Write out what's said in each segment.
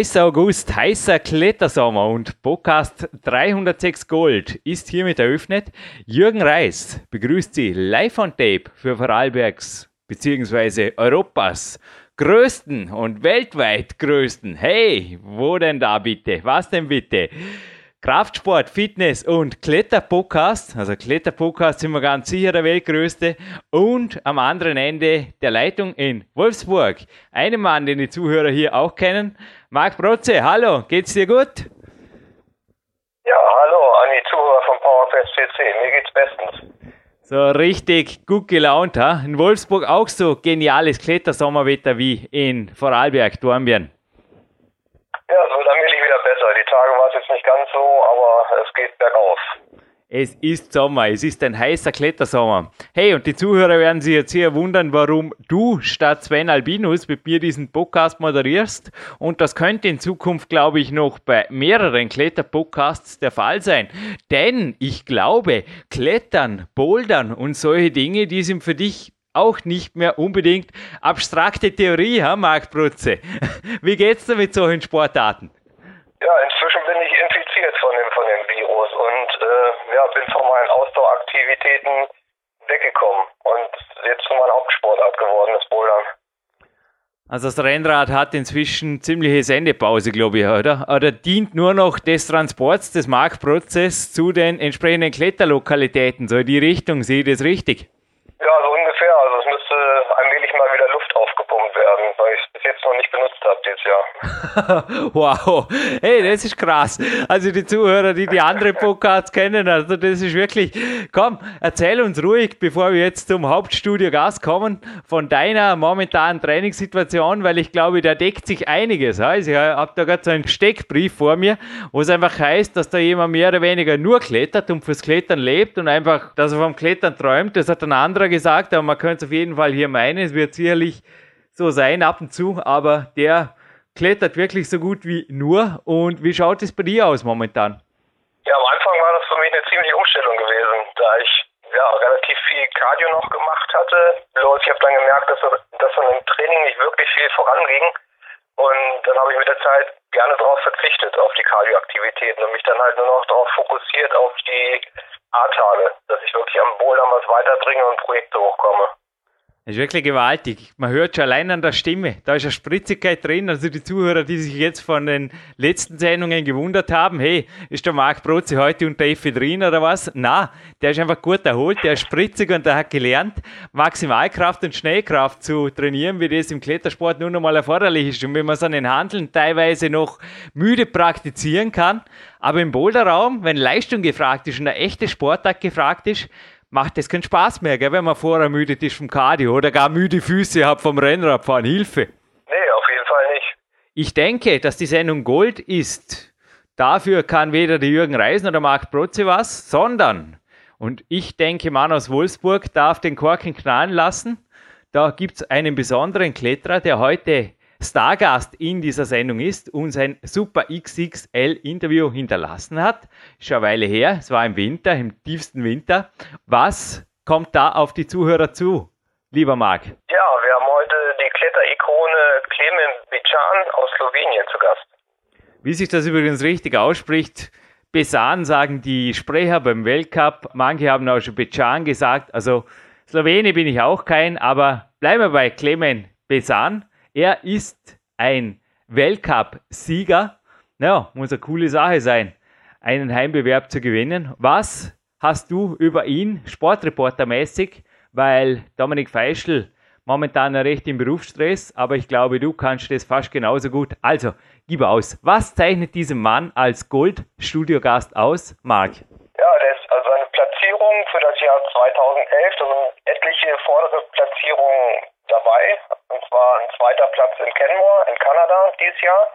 Heißer August, heißer Klettersommer und Podcast 306 Gold ist hiermit eröffnet. Jürgen Reis begrüßt Sie live on tape für Vorarlbergs bzw. Europas größten und weltweit größten. Hey, wo denn da bitte? Was denn bitte? Kraftsport, Fitness und Kletterpodcast. Also Kletterpodcast sind wir ganz sicher der weltgrößte. Und am anderen Ende der Leitung in Wolfsburg. Einen Mann, den die Zuhörer hier auch kennen. Marc Brotze, hallo, geht's dir gut? Ja, hallo an die Zuhörer von PowerFest CC. Mir geht's bestens. So richtig gut gelaunt, ha? In Wolfsburg auch so geniales Klettersommerwetter wie in Vorarlberg, Dornbirn. Ja, so allmählich wieder besser. Die Tage ganz so, aber es geht bergauf. Es ist Sommer, es ist ein heißer Klettersommer. Hey, und die Zuhörer werden sich jetzt hier wundern, warum du statt Sven Albinus mit mir diesen Podcast moderierst. Und das könnte in Zukunft, glaube ich, noch bei mehreren Kletterpodcasts der Fall sein. Denn ich glaube, Klettern, Bouldern und solche Dinge, die sind für dich auch nicht mehr unbedingt abstrakte Theorie, ha, Marc Brutze? Wie geht's dir mit solchen Sportarten? Ja, inzwischen bin ich infiziert von dem, von dem Virus und äh, ja, bin von meinen Ausdaueraktivitäten weggekommen und jetzt zu meiner Hauptsportart geworden, das Bouldern. Also das Rennrad hat inzwischen ziemliche Sendepause, glaube ich, oder? Oder dient nur noch des Transports des Marktprozesses zu den entsprechenden Kletterlokalitäten, so in die Richtung, sehe ich das richtig? Ja, so ungefähr. Also es müsste allmählich mal wieder Luft aufgepumpt werden, weil ich es bis jetzt noch nicht benutzt habe dieses Jahr. wow. Hey, das ist krass. Also die Zuhörer, die die anderen Podcasts kennen, also das ist wirklich... Komm, erzähl uns ruhig, bevor wir jetzt zum Hauptstudio Gas kommen, von deiner momentanen Trainingssituation, weil ich glaube, da deckt sich einiges. Also ich habe da gerade so einen Steckbrief vor mir, wo es einfach heißt, dass da jemand mehr oder weniger nur klettert und fürs Klettern lebt und einfach, dass er vom Klettern träumt. Das hat ein anderer gesagt, aber man könnte es auf jeden Fall hier meinen. Es wird sicherlich so sein ab und zu, aber der klettert wirklich so gut wie nur. Und wie schaut es bei dir aus momentan? Ja, am Anfang war das für mich eine ziemliche Umstellung gewesen, da ich ja relativ viel Cardio noch gemacht hatte. Bloß ich habe dann gemerkt, dass, dass von dem Training nicht wirklich viel voranging. Und dann habe ich mit der Zeit gerne darauf verzichtet, auf die Kardioaktivitäten und mich dann halt nur noch darauf fokussiert, auf die A-Tage, dass ich wirklich am Bouldern was weiterbringe und Projekte hochkomme. Das ist wirklich gewaltig. Man hört schon allein an der Stimme. Da ist eine Spritzigkeit drin. Also die Zuhörer, die sich jetzt von den letzten Sendungen gewundert haben, hey, ist der Marc Brotze heute unter Ephedrin oder was? Na, der ist einfach gut erholt, der ist spritzig und der hat gelernt, Maximalkraft und Schnellkraft zu trainieren, wie das im Klettersport nur noch mal erforderlich ist. Und wenn man so einen Handeln teilweise noch müde praktizieren kann, aber im Boulderraum, wenn Leistung gefragt ist und eine echte Sportart gefragt ist, macht das keinen Spaß mehr, gell, wenn man vorher müde ist vom Cardio oder gar müde Füße hat vom Rennradfahren. Hilfe! Nee, auf jeden Fall nicht. Ich denke, dass die Sendung Gold ist. Dafür kann weder der Jürgen Reisen oder Marc Protze was, sondern, und ich denke, Mann aus Wolfsburg darf den Korken knallen lassen. Da gibt es einen besonderen Kletterer, der heute Stargast in dieser Sendung ist, und sein Super XXL-Interview hinterlassen hat. Ist schon eine Weile her, es war im Winter, im tiefsten Winter. Was kommt da auf die Zuhörer zu, lieber Marc? Ja, wir haben heute die Kletterikone Klemen Bican aus Slowenien zu Gast. Wie sich das übrigens richtig ausspricht, Besan sagen die Sprecher beim Weltcup, manche haben auch schon Becan gesagt, also Slowene bin ich auch kein, aber bleiben wir bei Clemen Besan. Er ist ein Weltcup-Sieger. Ja, muss eine coole Sache sein, einen Heimbewerb zu gewinnen. Was hast du über ihn sportreportermäßig, weil Dominik Feischl momentan recht im Berufsstress, aber ich glaube, du kannst das fast genauso gut. Also, gib aus. Was zeichnet diesen Mann als Gold-Studiogast aus, Marc? Ja, ist also eine Platzierung für das Jahr 2011, da sind etliche vordere Platzierungen dabei. Und zwar ein zweiter Platz in Kenmore in Kanada dieses Jahr,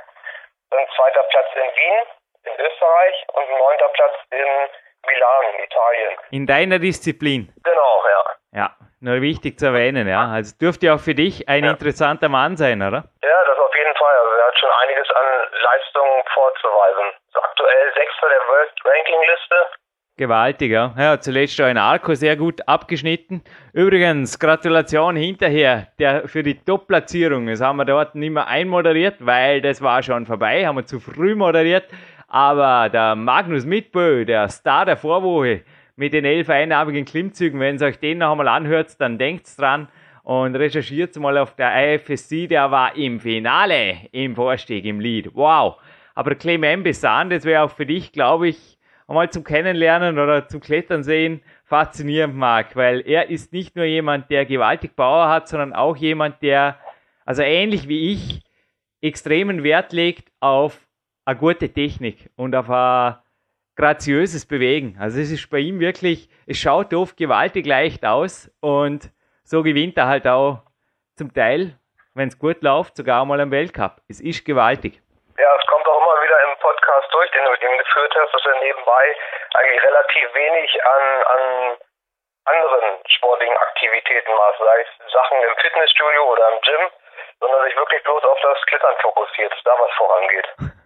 ein zweiter Platz in Wien in Österreich und ein neunter Platz in Milan Italien. In deiner Disziplin? Genau, ja. Ja, nur wichtig zu erwähnen, ja. Also dürfte auch für dich ein ja. interessanter Mann sein, oder? Ja, das auf jeden Fall. Also er hat schon einiges an Leistungen vorzuweisen. Ist aktuell Sechster der World Ranking Liste. Gewaltig, ja. Zuletzt auch in Arco sehr gut abgeschnitten. Übrigens, Gratulation hinterher der, für die Top-Platzierung. Das haben wir dort nicht mehr einmoderiert, weil das war schon vorbei, haben wir zu früh moderiert. Aber der Magnus Mitbö, der Star der Vorwoche, mit den elf einarmigen Klimmzügen. Wenn ihr euch den noch einmal anhört, dann denkt dran und recherchiert mal auf der IFSC. Der war im Finale im Vorstieg, im Lied. Wow. Aber Clement Bessan, das wäre auch für dich, glaube ich, einmal zum Kennenlernen oder zum Klettern sehen faszinierend, Marc, weil er ist nicht nur jemand, der gewaltig Power hat, sondern auch jemand, der, also ähnlich wie ich, extremen Wert legt auf eine gute Technik und auf eine graziöses Bewegen. Also es ist bei ihm wirklich, es schaut oft gewaltig leicht aus und so gewinnt er halt auch zum Teil, wenn es gut läuft, sogar mal am Weltcup. Es ist gewaltig. Ja, es kommt auch immer wieder im Podcast durch, den du hast, dass er nebenbei eigentlich relativ wenig an, an anderen sportlichen Aktivitäten macht, sei es Sachen im Fitnessstudio oder im Gym, sondern sich wirklich bloß auf das Klettern fokussiert, da was vorangeht.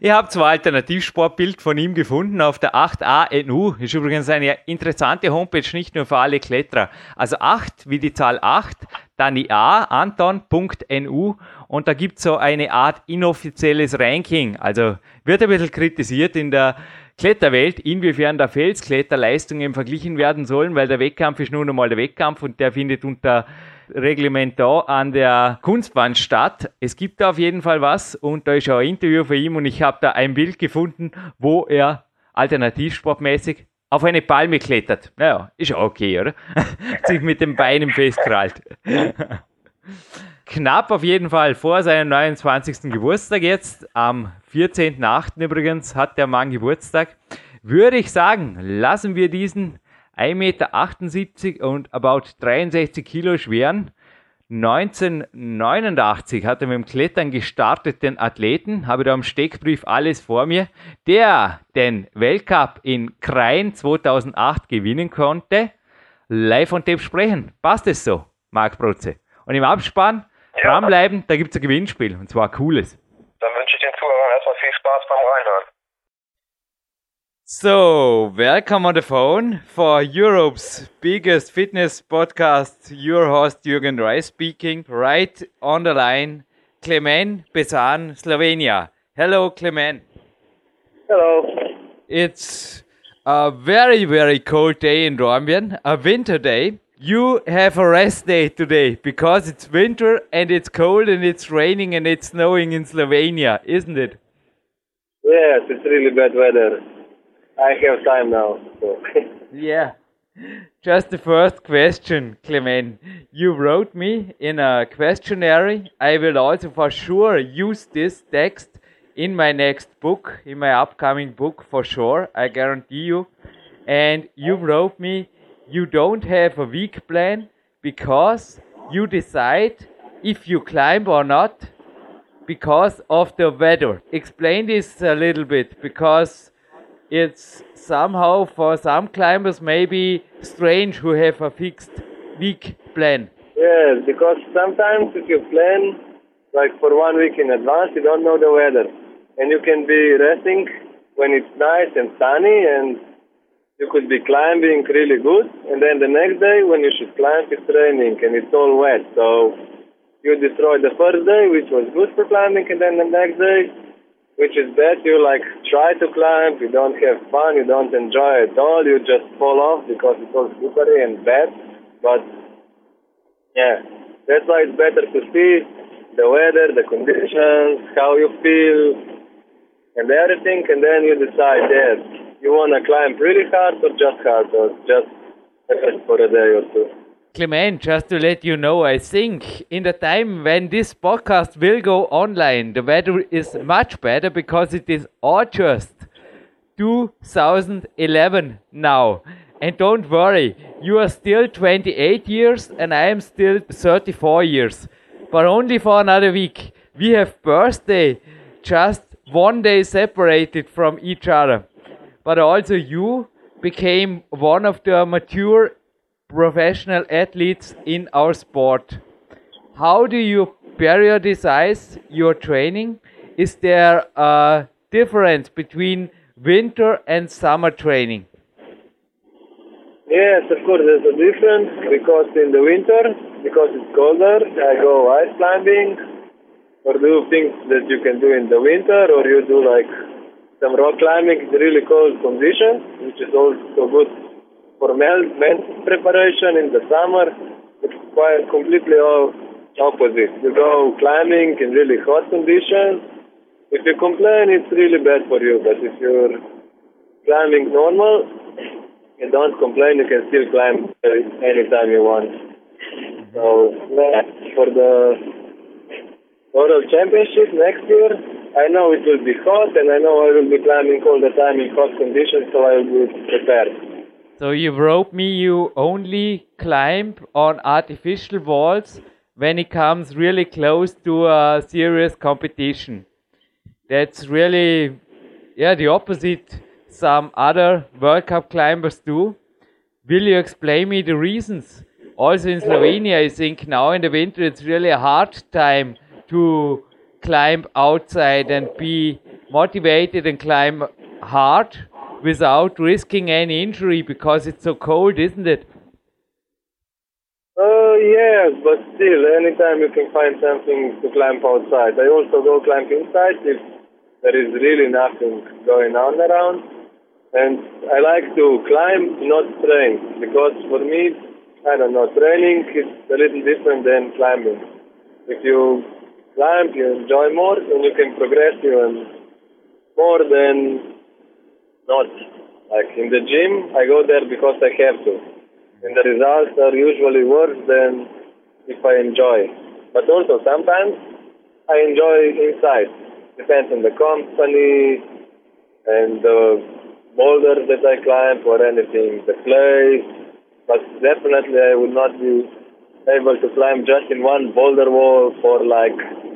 Ihr habt zwei Alternativsportbild von ihm gefunden auf der 8ANU. Ist übrigens eine interessante Homepage, nicht nur für alle Kletterer. Also 8 wie die Zahl 8, dann die A, anton.nu und da gibt es so eine Art inoffizielles Ranking. Also wird ein bisschen kritisiert in der Kletterwelt, inwiefern der Felskletterleistungen verglichen werden sollen, weil der Wettkampf ist nun einmal der Wettkampf und der findet unter Reglement da an der Kunstwand statt. Es gibt da auf jeden Fall was und da ist auch ein Interview von ihm und ich habe da ein Bild gefunden, wo er alternativsportmäßig auf eine Palme klettert. Naja, ist auch okay, oder? Sich mit den Beinen festkrallt. Knapp auf jeden Fall vor seinem 29. Geburtstag jetzt, am 14.8. übrigens hat der Mann Geburtstag, würde ich sagen, lassen wir diesen 1,78 Meter und about 63 Kilo schweren. 1989 hat er mit dem Klettern gestartet, den Athleten, habe da am Steckbrief alles vor mir, der den Weltcup in Krain 2008 gewinnen konnte. Live und Tape sprechen. Passt es so, Marc Protze? Und im Abspann ja. dranbleiben, da gibt es ein Gewinnspiel und zwar ein cooles. Dann wünsche ich den Zuhörern erstmal viel Spaß beim Reinhören. So, welcome on the phone for Europe's biggest fitness podcast. Your host Jürgen Reis speaking. Right on the line, Clement Besan, Slovenia. Hello, Clement. Hello. It's a very, very cold day in Dornbirn, a winter day. You have a rest day today because it's winter and it's cold and it's raining and it's snowing in Slovenia, isn't it? Yes, it's really bad weather. I have time now. So. yeah. Just the first question, Clement. You wrote me in a questionnaire. I will also for sure use this text in my next book, in my upcoming book for sure. I guarantee you. And you wrote me you don't have a week plan because you decide if you climb or not because of the weather. Explain this a little bit because it's somehow for some climbers maybe strange who have a fixed week plan. Yes, because sometimes if you plan like for one week in advance, you don't know the weather, and you can be resting when it's nice and sunny, and you could be climbing really good, and then the next day when you should climb, it's raining and it's all wet, so you destroy the first day, which was good for climbing, and then the next day which is bad. You like try to climb, you don't have fun, you don't enjoy it at all, you just fall off because it's all slippery and bad. But yeah, that's why it's better to see the weather, the conditions, how you feel, and everything, and then you decide, yes, you want to climb really hard or just hard or just for a day or two. Clement, just to let you know, I think in the time when this podcast will go online, the weather is much better because it is August 2011 now. And don't worry, you are still 28 years and I am still 34 years. But only for another week. We have birthday just one day separated from each other. But also you became one of the mature professional athletes in our sport. How do you periodicize your training? Is there a difference between winter and summer training? Yes, of course, there's a difference because in the winter, because it's colder, I go ice climbing or do things that you can do in the winter, or you do like some rock climbing in really cold conditions, which is also good for mental preparation in the summer. It's quite completely opposite. You go climbing in really hot conditions. If you complain, it's really bad for you. But if you're climbing normal, you don't complain. You can still climb anytime you want. So yeah, for the World Championship next year, I know it will be hot, and I know I will be climbing all the time in hot conditions, so I will be prepared. So you wrote me you only climb on artificial walls when it comes really close to a serious competition. That's really, yeah, the opposite some other World Cup climbers do. Will you explain me the reasons? Also in Slovenia, I think now in the winter it's really a hard time to climb outside and be motivated and climb hard without risking any injury because it's so cold, isn't it? Uh, yes, but still, anytime you can find something to climb outside. I also go climb inside if there is really nothing going on around. And I like to climb, not train, because for me, I don't know, training is a little different than climbing. If you climb, you enjoy more, and you can progress even more than not. Like in the gym, I go there because I have to. And the results are usually worse than if I enjoy. But also sometimes I enjoy inside. Depends on the company and the boulders that I climb or anything, the clay. But definitely I would not be able to climb just in one boulder wall for like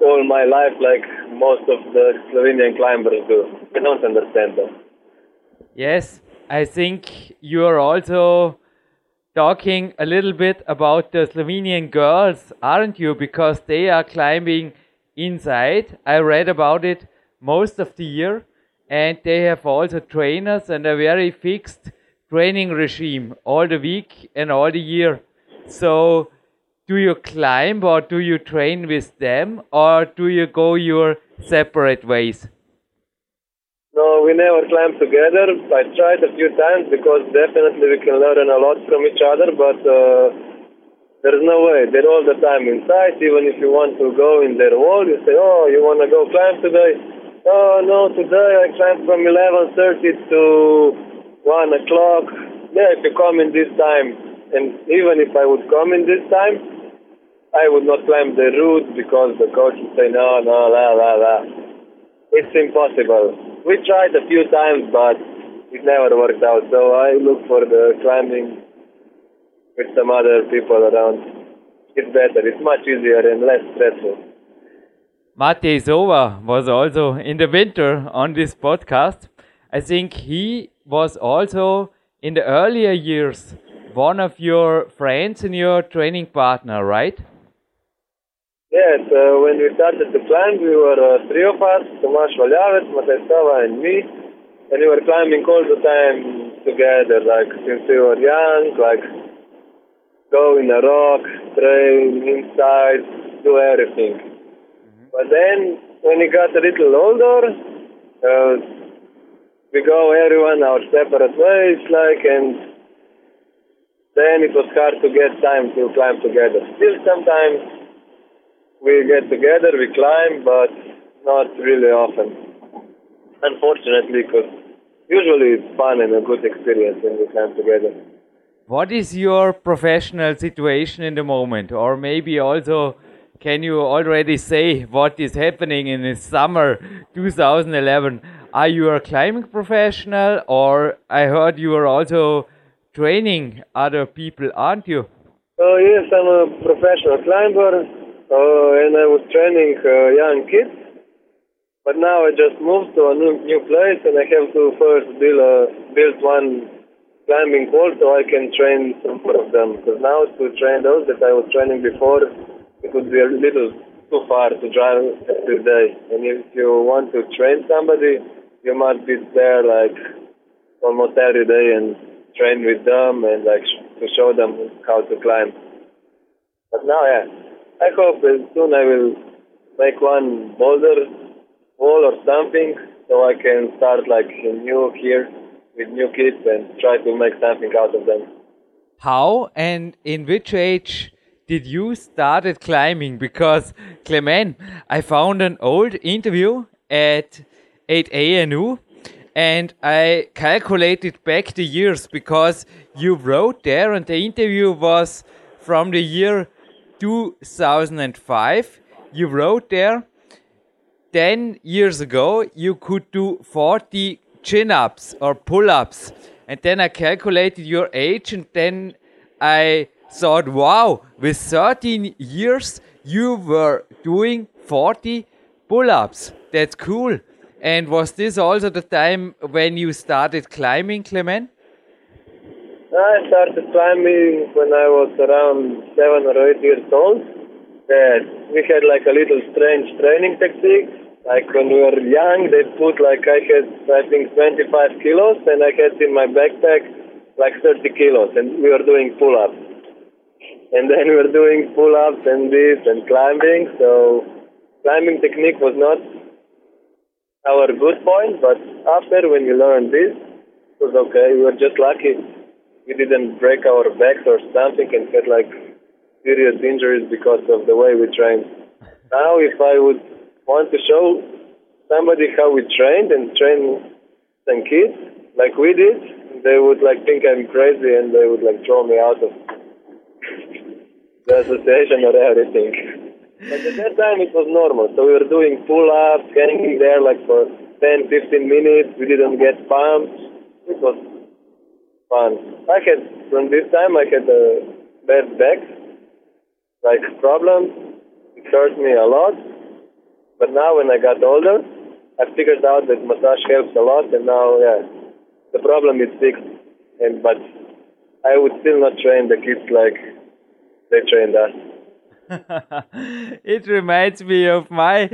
all my life like most of the Slovenian climbers do. I don't understand them. Yes, I think you are also talking a little bit about the Slovenian girls, aren't you? Because they are climbing inside. I read about it most of the year, and they have also trainers and a very fixed training regime all the week and all the year. So do you climb or do you train with them or do you go your separate ways? No, we never climb together. I tried a few times because definitely we can learn a lot from each other, but uh, there's no way. They're all the time inside. Even if you want to go in their wall, you say, "Oh, you want to go climb today?" Oh no, today I climbed from 11:30 to one o'clock. Yeah, if you come in this time, and even if I would come in this time, I would not climb the route because the coach would say, no, no, la, la, la. It's impossible. We tried a few times, but it never worked out. So I look for the climbing with some other people around. It's better. It's much easier and less stressful. Matej Šova was also in the winter on this podcast. I think he was also in the earlier years one of your friends and your training partner, right? Yes, uh, when we started to climb, we were uh, three of us, Tomasz Valjavec, Matej Šova, and me. And we were climbing all the time together, like since we were young, like go in a rock, train, inside, do everything. Mm-hmm. But then, when we got a little older, uh, we go everyone our separate ways, like, and then it was hard to get time to climb together. Still, sometimes we get together, we climb, but not really often. Unfortunately, because usually it's fun and a good experience when we climb together. What is your professional situation in the moment? Or maybe also, can you already say what is happening in the summer 2011? Are you a climbing professional, or I heard you are also training other people, aren't you? Oh, yes, I'm a professional climber, uh, and I was training uh, young kids. But now I just moved to a new, new place, and I have to first build, a, build one climbing pole so I can train some of them. Because now to train those that I was training before, it would be a little too far to drive every day. And if you want to train somebody, you must be there like almost every day and train with them and like to show them how to climb. But now, yeah, I hope soon I will make one boulder wall or something so I can start like a new here with new kids and try to make something out of them. How and in which age did you started climbing? Because Clement, I found an old interview at 8ANU and I calculated back the years because you wrote there and the interview was from the year 2005. You wrote there 10 years ago you could do 40 chin ups or pull ups. And then I calculated your age, and then I thought, wow, with 13 years, you were doing 40 pull ups. That's cool. And was this also the time when you started climbing, Clement? I started climbing when I was around seven or eight years old. Yeah, we had like a little strange training technique like when we were young, they put like I had I think 25 kilos, and I had in my backpack like 30 kilos, and we were doing pull-ups. And then we were doing pull-ups and this and climbing. So climbing technique was not our good point, but after when we learned this, it was okay. We were just lucky we didn't break our backs or something and had like serious injuries because of the way we trained. Now, if I would want to show somebody how we trained and train some kids like we did, they would like think I'm crazy and they would like throw me out of the association or everything. But at that time it was normal. So we were doing pull-ups, hanging there like for 10, 15 minutes. We didn't get pumped. It was fun. I had, from this time, I had a bad back, like problems. It hurt me a lot. But now when I got older, I figured out that massage helps a lot, and now, yeah, the problem is fixed. And but I would still not train the kids like they trained us. it reminds me of my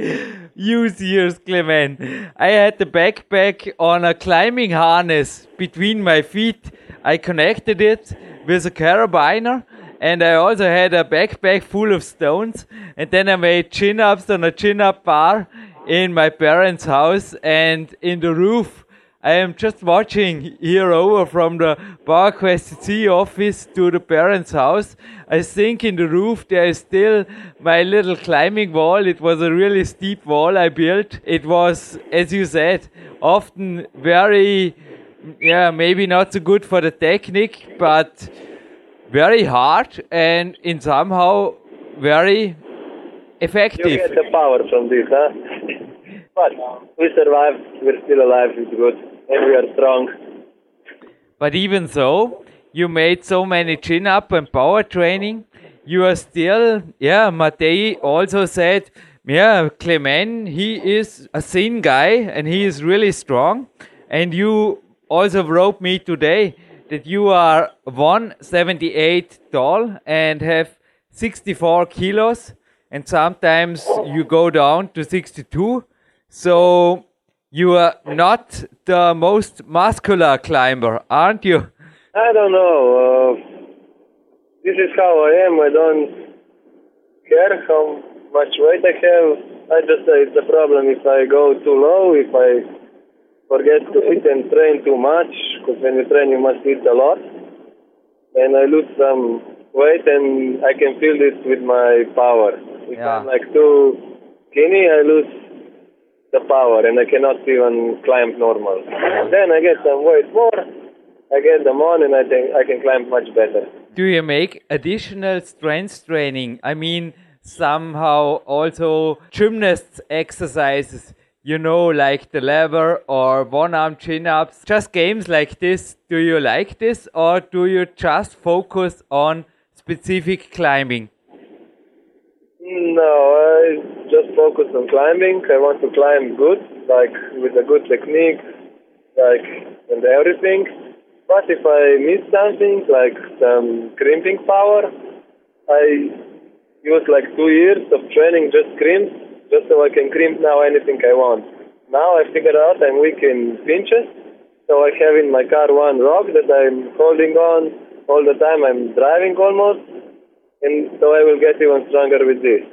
youth years, Clement. I had the backpack on a climbing harness between my feet. I connected it with a carabiner and I also had a backpack full of stones. And then I made chin ups on a chin up bar in my parents' house and in the roof. I am just watching here over from the PowerQuest C office to the parents' house. I think in the roof there is still my little climbing wall. It was a really steep wall I built. It was, as you said, often very, yeah, maybe not so good for the technique, but very hard and in somehow very effective. You get the power from this, huh? but we survived. We're still alive. It's good, and we are strong. But even so, you made so many chin up and power training. You are still, yeah. Matei also said, yeah, Clement, he is a thin guy and he is really strong. And you also wrote me today that you are 178 tall and have 64 kilos, and sometimes you go down to 62. So you are not the most muscular climber, aren't you? I don't know. Uh, this is how I am. I don't care how much weight I have. I just say it's a problem if I go too low, if I forget to eat and train too much, because when you train you must eat a lot. and I lose some weight, and I can feel this with my power. If Yeah. I'm like too skinny, I lose the power, and I cannot even climb normal. And then I get some weight more, I get them on, and I think I can climb much better. Do you make additional strength training? I mean, somehow also gymnasts exercises, you know, like the lever or one arm chin ups, just games like this. Do you like this or do you just focus on specific climbing? No, I just focus on climbing. I want to climb good, like with a good technique, like and everything. But if I miss something, like some crimping power, I use like two years of training just crimps, just so I can crimp now anything I want. Now I figured out I'm weak in pinches, so I have in my car one rock that I'm holding on all the time. I'm driving almost, and so I will get even stronger with this.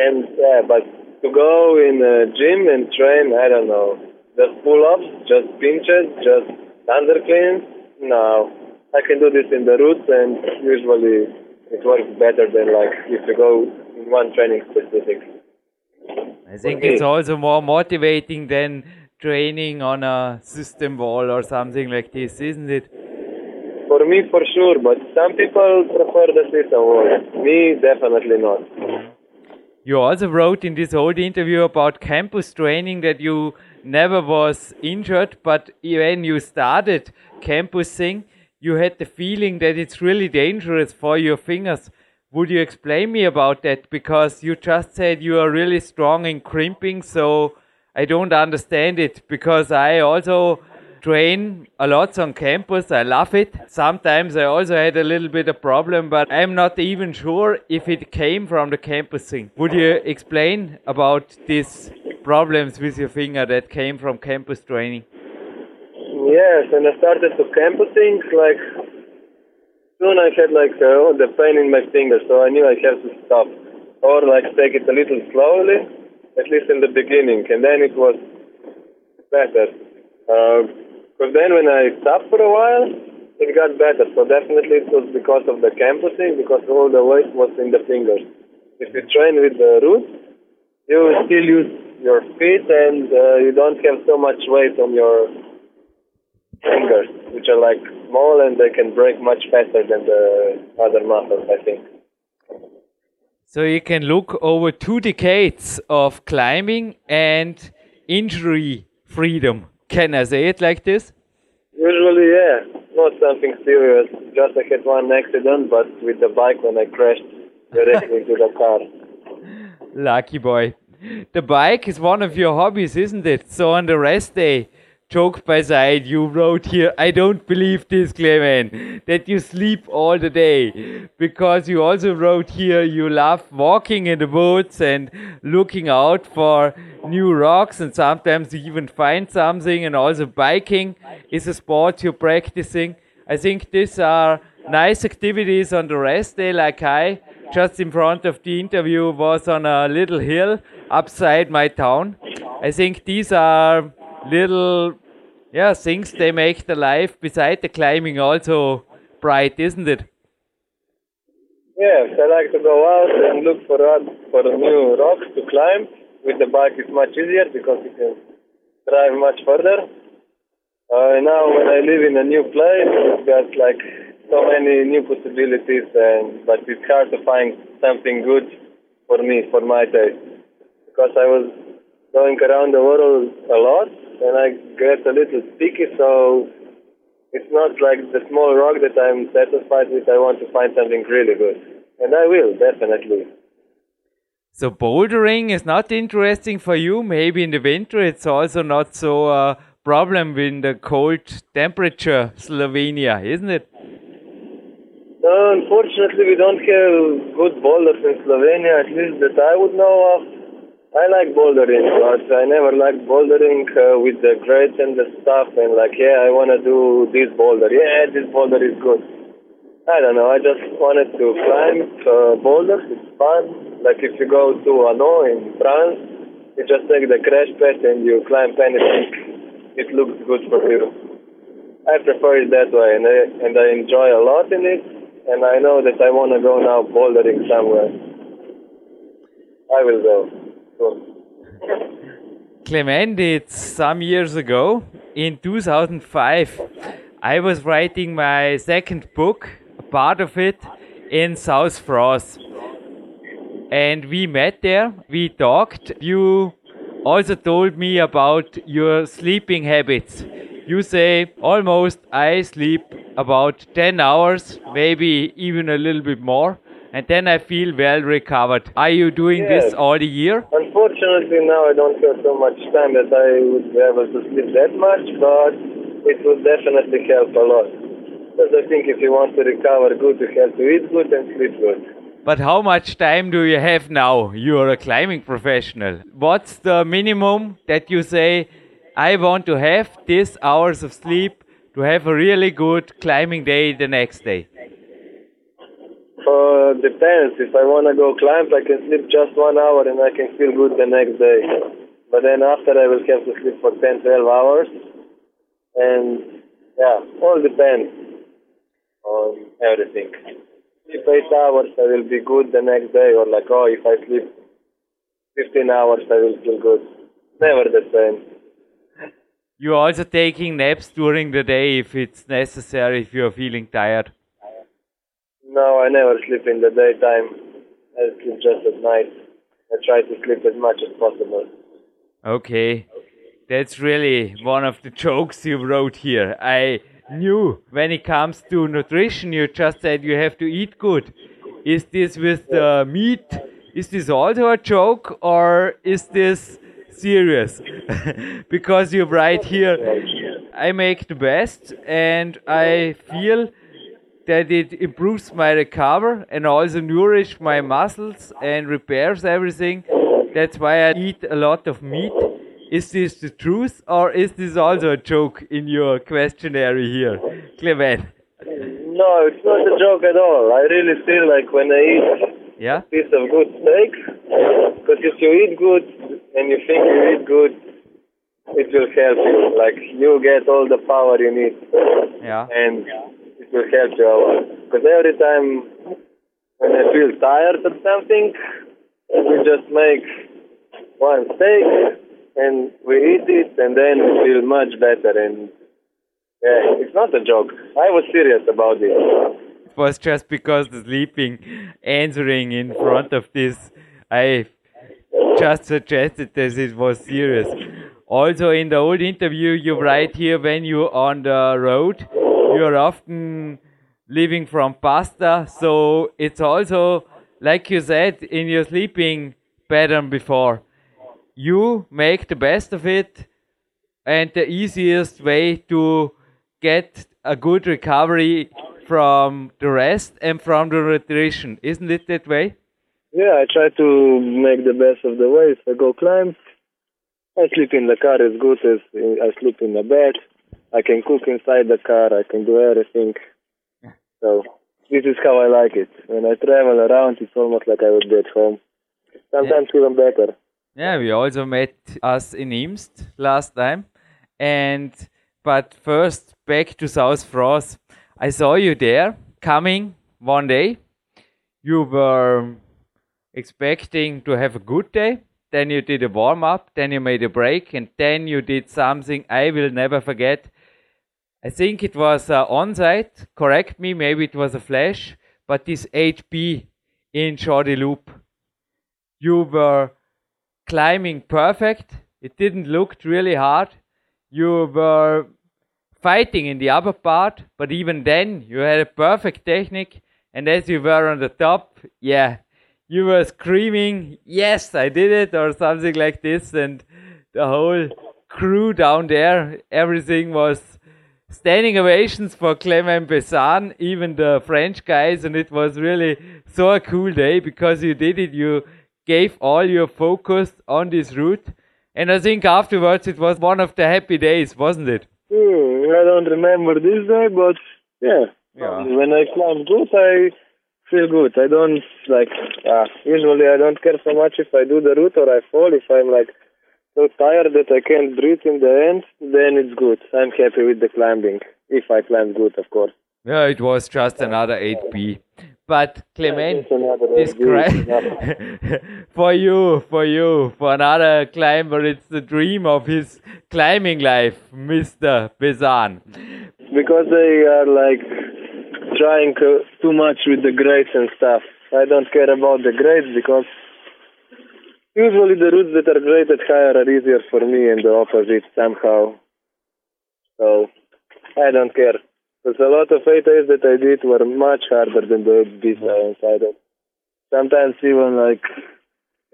And yeah, but to go in a gym and train, I don't know, just pull-ups, just pinches, just under cleans. No, I can do this in the roots, and usually it works better than like if you go in one training specific. I think Okay. it's also more motivating than training on a system wall or something like this, isn't it? For me, for sure, but some people prefer the system wall. Me, definitely not. Mm-hmm. You also wrote in this old interview about campus training that you never was injured, but when you started campusing, you had the feeling that it's really dangerous for your fingers. Would you explain me about that? Because you just said you are really strong in crimping, so I don't understand it. Because I also train a lot on campus. I love it. Sometimes I also had a little bit of problem, but I'm not even sure if it came from the campus thing. Would you explain about these problems with your finger that came from campus training? Yes, and I started to campusing, like, soon I had, like, uh, the pain in my finger, so I knew I have to stop. Or, like, take it a little slowly, at least in the beginning, and then it was better. Because then when I stopped for a while, it got better. So definitely it was because of the campusing, because all the weight was in the fingers. If you train with the roots, you still use your feet and uh, you don't have so much weight on your fingers, which are like small and they can break much faster than the other muscles, I think. So you can look over two decades of climbing and injury freedom. Can I say it like this? Usually, yeah, not something serious. Just I had one accident, but with the bike when I crashed directly into the car. Lucky boy. The bike is one of your hobbies, isn't it? So on the rest day, joke by side, you wrote here, I don't believe this, Clement, that you sleep all the day. Because you also wrote here, you love walking in the woods and looking out for new rocks and sometimes you even find something and also biking is a sport you're practicing. I think these are nice activities on the rest day like I just in front of the interview was on a little hill upside my town. I think these are little yeah things they make the life beside the climbing also bright, isn't it? Yes, I like to go out and look for for new rocks to climb. With the bike, it's much easier because you can drive much further. Uh, now, when I live in a new place, it's got like so many new possibilities, and but it's hard to find something good for me, for my taste, because I was going around the world a lot, and I get a little picky, so it's not like the small rock that I'm satisfied with. I want to find something really good. And I will, definitely. So bouldering is not interesting for you. Maybe in the winter it's also not so a uh, problem in the cold temperature Slovenia, isn't it? No, unfortunately, we don't have good boulders in Slovenia, at least that I would know of. I like bouldering, but I never liked bouldering uh, with the grades and the stuff, and like, yeah, I want to do this boulder. Yeah, this boulder is good. I don't know, I just wanted to climb uh, boulders, it's fun. Like if you go to Annot in France, you just take the crash pad and you climb anything. It looks good for you. I prefer it that way, and I, and I enjoy a lot in it and I know that I want to go now bouldering somewhere. I will go. Clement, it's some years ago, in 2005, I was writing my second book, part of it, in South France. And we met there, we talked. You also told me about your sleeping habits. You say almost I sleep about 10 hours, maybe even a little bit more, and then I feel well recovered. Are you doing Yes. this all the year? Unfortunately, now I don't have so much time that I would be able to sleep that much, but it would definitely help a lot. Because I think if you want to recover good, you have to eat good and sleep good. But how much time do you have now? You are a climbing professional. What's the minimum that you say, I want to have these hours of sleep to have a really good climbing day the next day? Uh, depends. If I want to go climb, I can sleep just one hour and I can feel good the next day. But then after, I will have to sleep for 10, 12 hours. And yeah, all depends on everything. Sleep 8 hours, I will be good the next day. Or like, oh, if I sleep 15 hours, I will feel good. Never the same. You're also taking naps during the day if it's necessary, if you're feeling tired. No, I never sleep in the daytime. I sleep just at night. I try to sleep as much as possible. Okay, that's really one of the jokes you wrote here. I knew when it comes to nutrition, you just said you have to eat good. Is this with the meat? Is this also a joke or is this serious? because you write here, I make the best and I feel that it improves my recover and also nourish my muscles and repairs everything. That's why I eat a lot of meat. Is this the truth or is this also a joke in your questionnaire here, Clement? No, it's not a joke at all. I really feel like when I eat Yeah? a piece of good steak, because if you eat good and you think you eat good, it will help you. Like you get all the power you need, Yeah. and will help you a lot. Because every time when I feel tired or something, we just make one steak and we eat it, and then we feel much better. And yeah, it's not a joke. I was serious about it. It was just because the sleeping answering in front of this, I just suggested that it was serious. Also, in the old interview, you write here when you're on the road, you're often living from pasta. So it's also, like you said in your sleeping pattern before, you make the best of it, and the easiest way to get a good recovery from the rest and from the nutrition. Isn't it that way? Yeah, I try to make the best of the way. If I go climb, I sleep in the car as good as I sleep in the bed. I can cook inside the car. I can do everything. So this is how I like it. When I travel around, it's almost like I would be at home. Sometimes even better. Yeah, we also met us in Imst last time. And but first back to South France. I saw you there coming one day. You were expecting to have a good day. Then you did a warm up, then you made a break, and then you did something I will never forget. I think it was uh, on site, correct me, maybe it was a flash, but this HB in Shorty Loop. You were climbing perfect. It didn't look really hard. You were fighting in the upper part, but even then you had a perfect technique. And as you were on the top, yeah, you were screaming, "Yes, I did it!" or something like this, and the whole crew down there, everything was standing ovations for Clement Bessan, even the French guys, and it was really so a cool day because you did it. You gave all your focus on this route, and I think afterwards it was one of the happy days, wasn't it? Hmm, I don't remember this day, but yeah. Yeah. When I climb good, I feel good. I don't like. Uh, usually, I don't care so much if I do the route or I fall. If I'm like so tired that I can't breathe in the end, then it's good. I'm happy with the climbing. If I climb good, of course. Yeah, it was just another 8B. But Clement, describe for you, for you, for another climber, it's the dream of his climbing life, Mr. Bezan. because they are like trying uh, too much with the grades and stuff. I don't care about the grades because usually the routes that are graded higher are easier for me and the opposite somehow. So I don't care. Because a lot of 8As that I did were much harder than the 8Bs I unsighted. Sometimes even like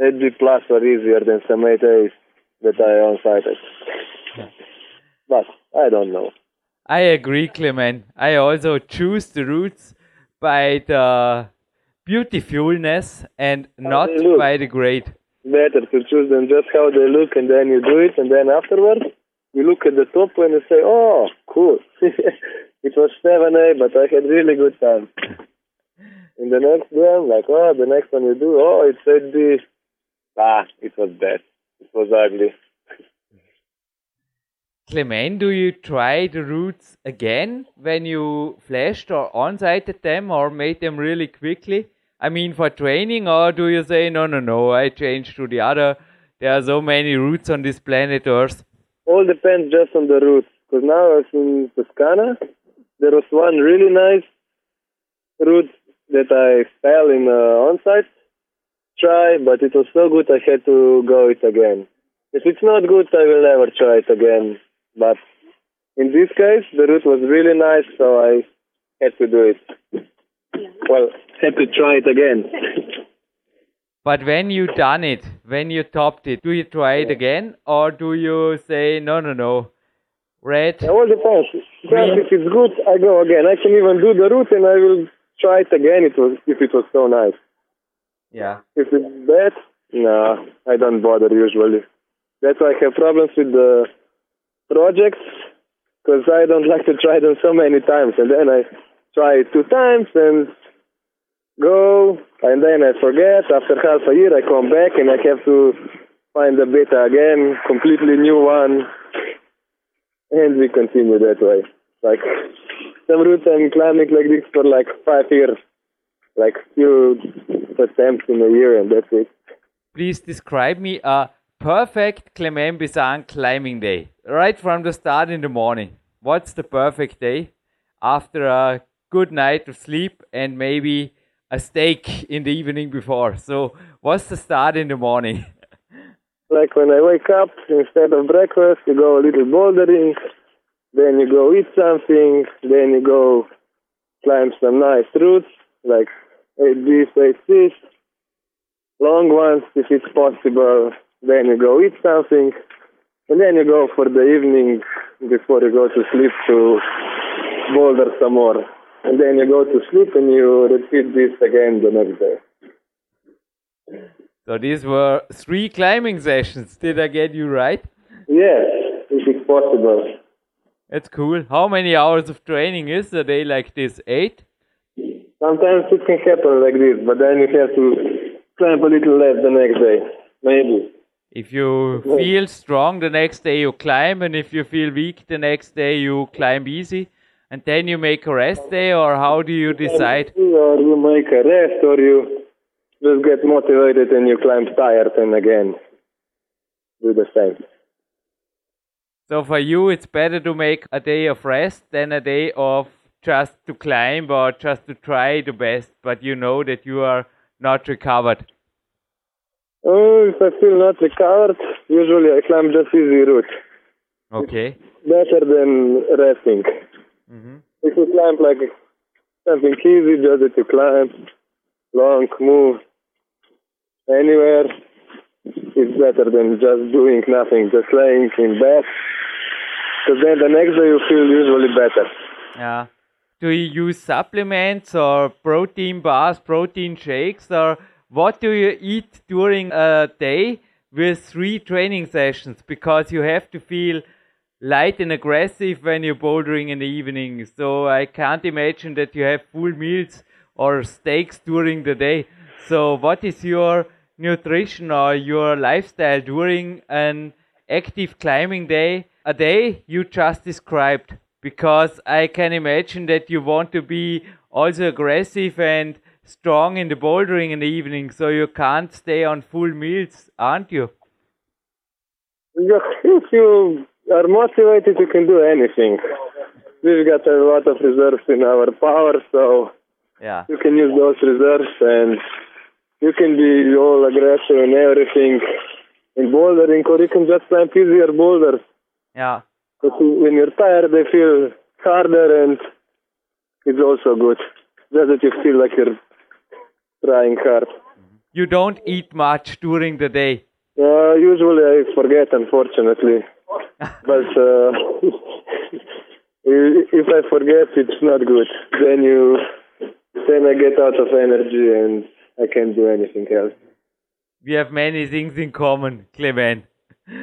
8B plus were easier than some 8As that I unsighted. But I don't know. I agree, Clement. I also choose the routes by the beautifulness and not by the grade. better to choose them just how they look and then you do it and then afterwards you look at the top and you say, Oh, cool. it was seven A but I had really good time. In the next one, like, oh the next one you do, oh it said B Ah, it was bad. It was ugly. Clement, do you try the routes again when you flashed or on-sighted them or made them really quickly? I mean, for training, or do you say, no, no, no, I changed to the other? There are so many routes on this planet Earth. All depends just on the route. Because now I was in Toscana, there was one really nice route that I fell in uh, on-site try, but it was so good I had to go it again. If it's not good, I will never try it again. But in this case, the route was really nice, so I had to do it. Well, had to try it again. But when you done it, when you topped it, do you try it again, or do you say, no, no, no, red? It all depends. Just if it's good, I go again. I can even do the route and I will try it again. It was if it was so nice. Yeah. If it's bad, no, I don't bother usually. That's why I have problems with the projects because I don't like to try them so many times, and then I try two times and go, and then I forget. After half a year, I come back and I have to find the beta again, completely new one, and we continue that way. Like some routes I'm climbing like this for like five years, like few attempts in a year, and that's it. Please describe me a perfect Clement Bečan climbing day, right from the start in the morning. What's the perfect day after a good night of sleep and maybe a steak in the evening before? So, what's the start in the morning? Like when I wake up, instead of breakfast, you go a little bouldering, then you go eat something, then you go climb some nice routes, like 8Bs, 8Cs, long ones if it's possible, then you go eat something, and then you go for the evening before you go to sleep to boulder some more. And then you go to sleep and you repeat this again the next day. So, these were three climbing sessions. Did I get you right? Yes, if it's possible. That's cool. How many hours of training is a day like this? Eight? Sometimes it can happen like this, but then you have to climb a little less the next day. Maybe. If you feel strong the next day, you climb, and if you feel weak the next day, you climb easy, and then you make a rest day, or how do you decide? Or you make a rest, or you just get motivated and you climb tired and again do the same. So for you, it's better to make a day of rest than a day of just to climb or just to try the best, but you know that you are not recovered. Oh, if I feel not recovered, usually I climb just easy route. Okay. Better than resting. hmm If you climb like something easy, just that you climb, long, move, anywhere, it's better than just doing nothing, just laying in bed. Because then the next day you feel usually better. Yeah. Do you use supplements or protein bars, protein shakes, or what do you eat during a day with three training sessions? Because you have to feel light and aggressive when you're bouldering in the evening. So I can't imagine that you have full meals or steaks during the day. So what is your nutrition or your lifestyle during an active climbing day? A day you just described. because I can imagine that you want to be also aggressive and strong in the bouldering in the evening, so you can't stay on full meals, aren't you? If you are motivated, you can do anything. We've got a lot of reserves in our power, so Yeah. you can use those reserves and you can be all aggressive and everything in bouldering, or you can just climb easier boulders. Yeah. But when you're tired, they feel harder and it's also good. Just that you feel like you're trying hard. You don't eat much during the day. Uh, usually I forget, unfortunately. but uh, if I forget, it's not good. Then you, then I get out of energy and I can't do anything else. We have many things in common, Clement.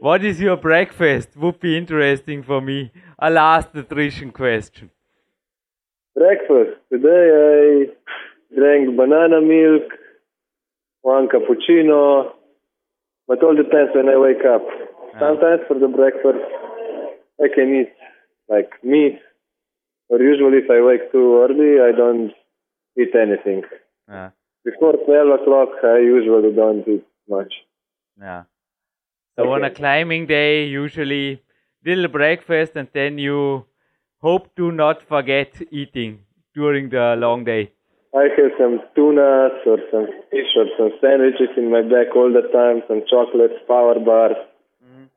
What is your breakfast? Would be interesting for me. A last nutrition question. Breakfast. Today I drank banana milk, one cappuccino, but all depends when I wake up. Ah. Sometimes for the breakfast I can eat like meat, or usually if I wake too early I don't eat anything. Yeah. Before 12 o'clock I usually don't eat much. Yeah. So on a climbing day, usually little breakfast, and then you hope to not forget eating during the long day. I have some tunas or some fish or some sandwiches in my bag all the time, some chocolates, power bars. Mhm.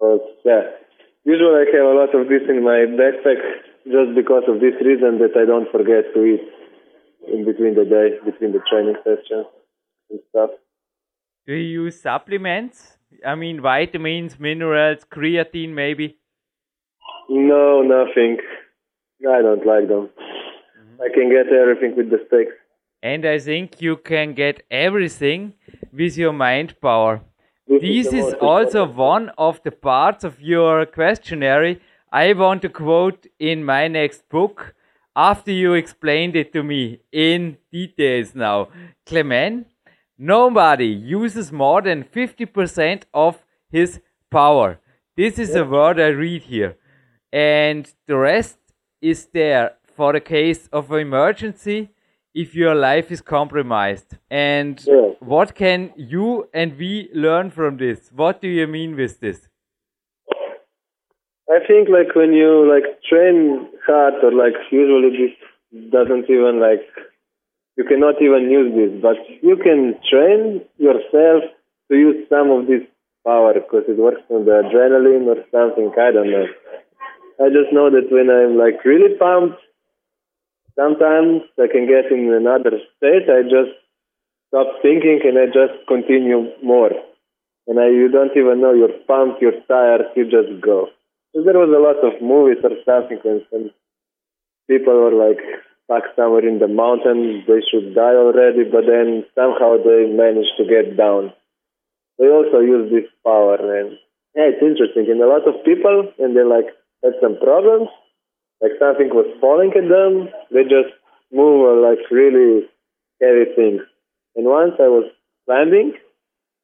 But yeah, usually I have a lot of this in my backpack just because of this reason that I don't forget to eat in between the day, between the training sessions and stuff. Do you use supplements? I mean, vitamins, minerals, creatine, maybe. No, nothing. I don't like them. I can get everything with the sticks. And I think you can get everything with your mind power. This This the is also important. one of the parts of your questionnaire I want to quote in my next book after you explained it to me in details now. Clement, nobody uses more than 50% of his power. This is a word I read here. And the rest is there for the case of emergency if your life is compromised. And Yeah. what can you and we learn from this? What do you mean with this? I think like when you like train hard or like usually this doesn't even like you cannot even use this, but you can train yourself to use some of this power because it works on the adrenaline or something. I don't know. I just know that when I'm like really pumped, sometimes I can get in another state. I just stop thinking and I just continue more. And I, you don't even know you're pumped, you're tired, you just go. So there was a lot of movies or something when some people were like stuck somewhere in the mountain, they should die already, but then somehow they managed to get down. They also use this power and yeah, it's interesting. And a lot of people, and they like had some problems, like something was falling at them, they just move uh, like really heavy things. And once I was climbing,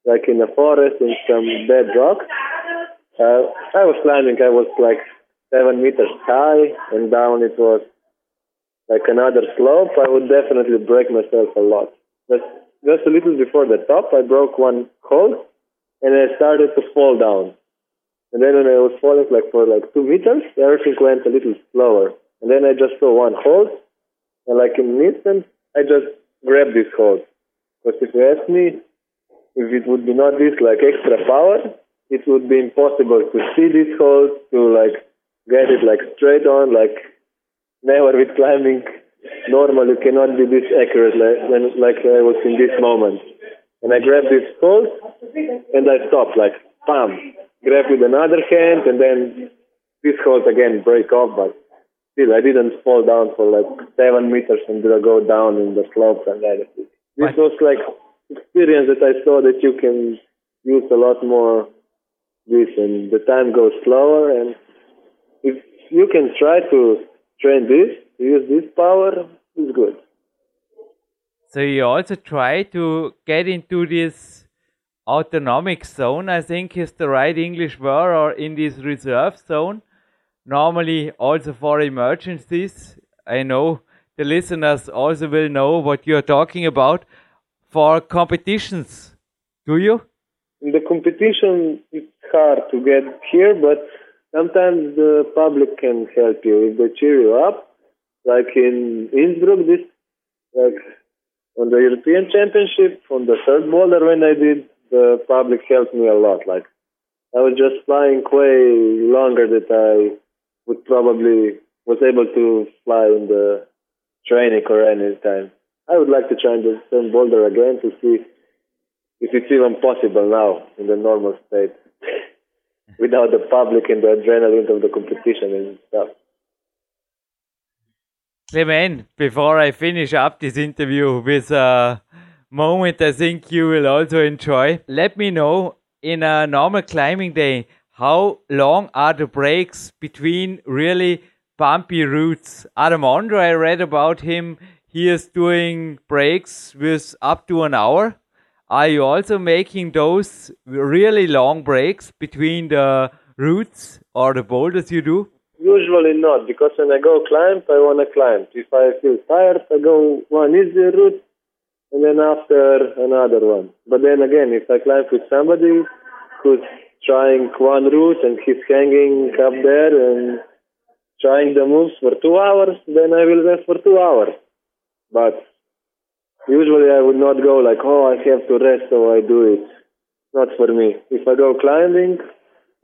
like in a forest in some dead rock, uh, I was climbing. I was like seven meters high, and down it was like another slope. I would definitely break myself a lot. But just a little before the top, I broke one hold, and I started to fall down. And then when I was falling like for like two meters, everything went a little slower. And then I just saw one hold, and like in an instant, I just grabbed this hold. Because if you ask me, if it would be not this like extra power, it would be impossible to see this hold, to like get it like straight on, like never with climbing normal, you cannot be this accurate like when like I was in this moment. And I grabbed this hold and I stopped like bam, grab with another hand and then this hold again break off but still I didn't fall down for like seven meters and did I go down in the slope and everything. This But- was like experience that I saw that you can use a lot more this and the time goes slower and if you can try to train this, use this power, it's good. So you also try to get into this autonomic zone, I think is the right English word, or in this reserve zone, normally also for emergencies. I know the listeners also will know what you're talking about for competitions. Do you? In the competition, it's hard to get here, but sometimes the public can help you if they cheer you up. Like in Innsbruck, this like on the European Championship, on the third boulder when I did, the public helped me a lot. Like I was just flying way longer than I would probably was able to fly in the training or any time. I would like to try the same boulder again to see if it's even possible now in the normal state without the public and the adrenaline of the competition and stuff. Clement, before I finish up this interview with a moment I think you will also enjoy, let me know in a normal climbing day how long are the breaks between really bumpy routes? Adam Ondra, I read about him, he is doing breaks with up to an hour. Are you also making those really long breaks between the routes or the boulders you do? Usually not, because when I go climb, I want to climb. If I feel tired, I go one easier route, and then after another one. But then again, if I climb with somebody who's trying one route and he's hanging up there and trying the moves for two hours, then I will rest for two hours. But usually I would not go like, oh, I have to rest, so I do it. Not for me. If I go climbing,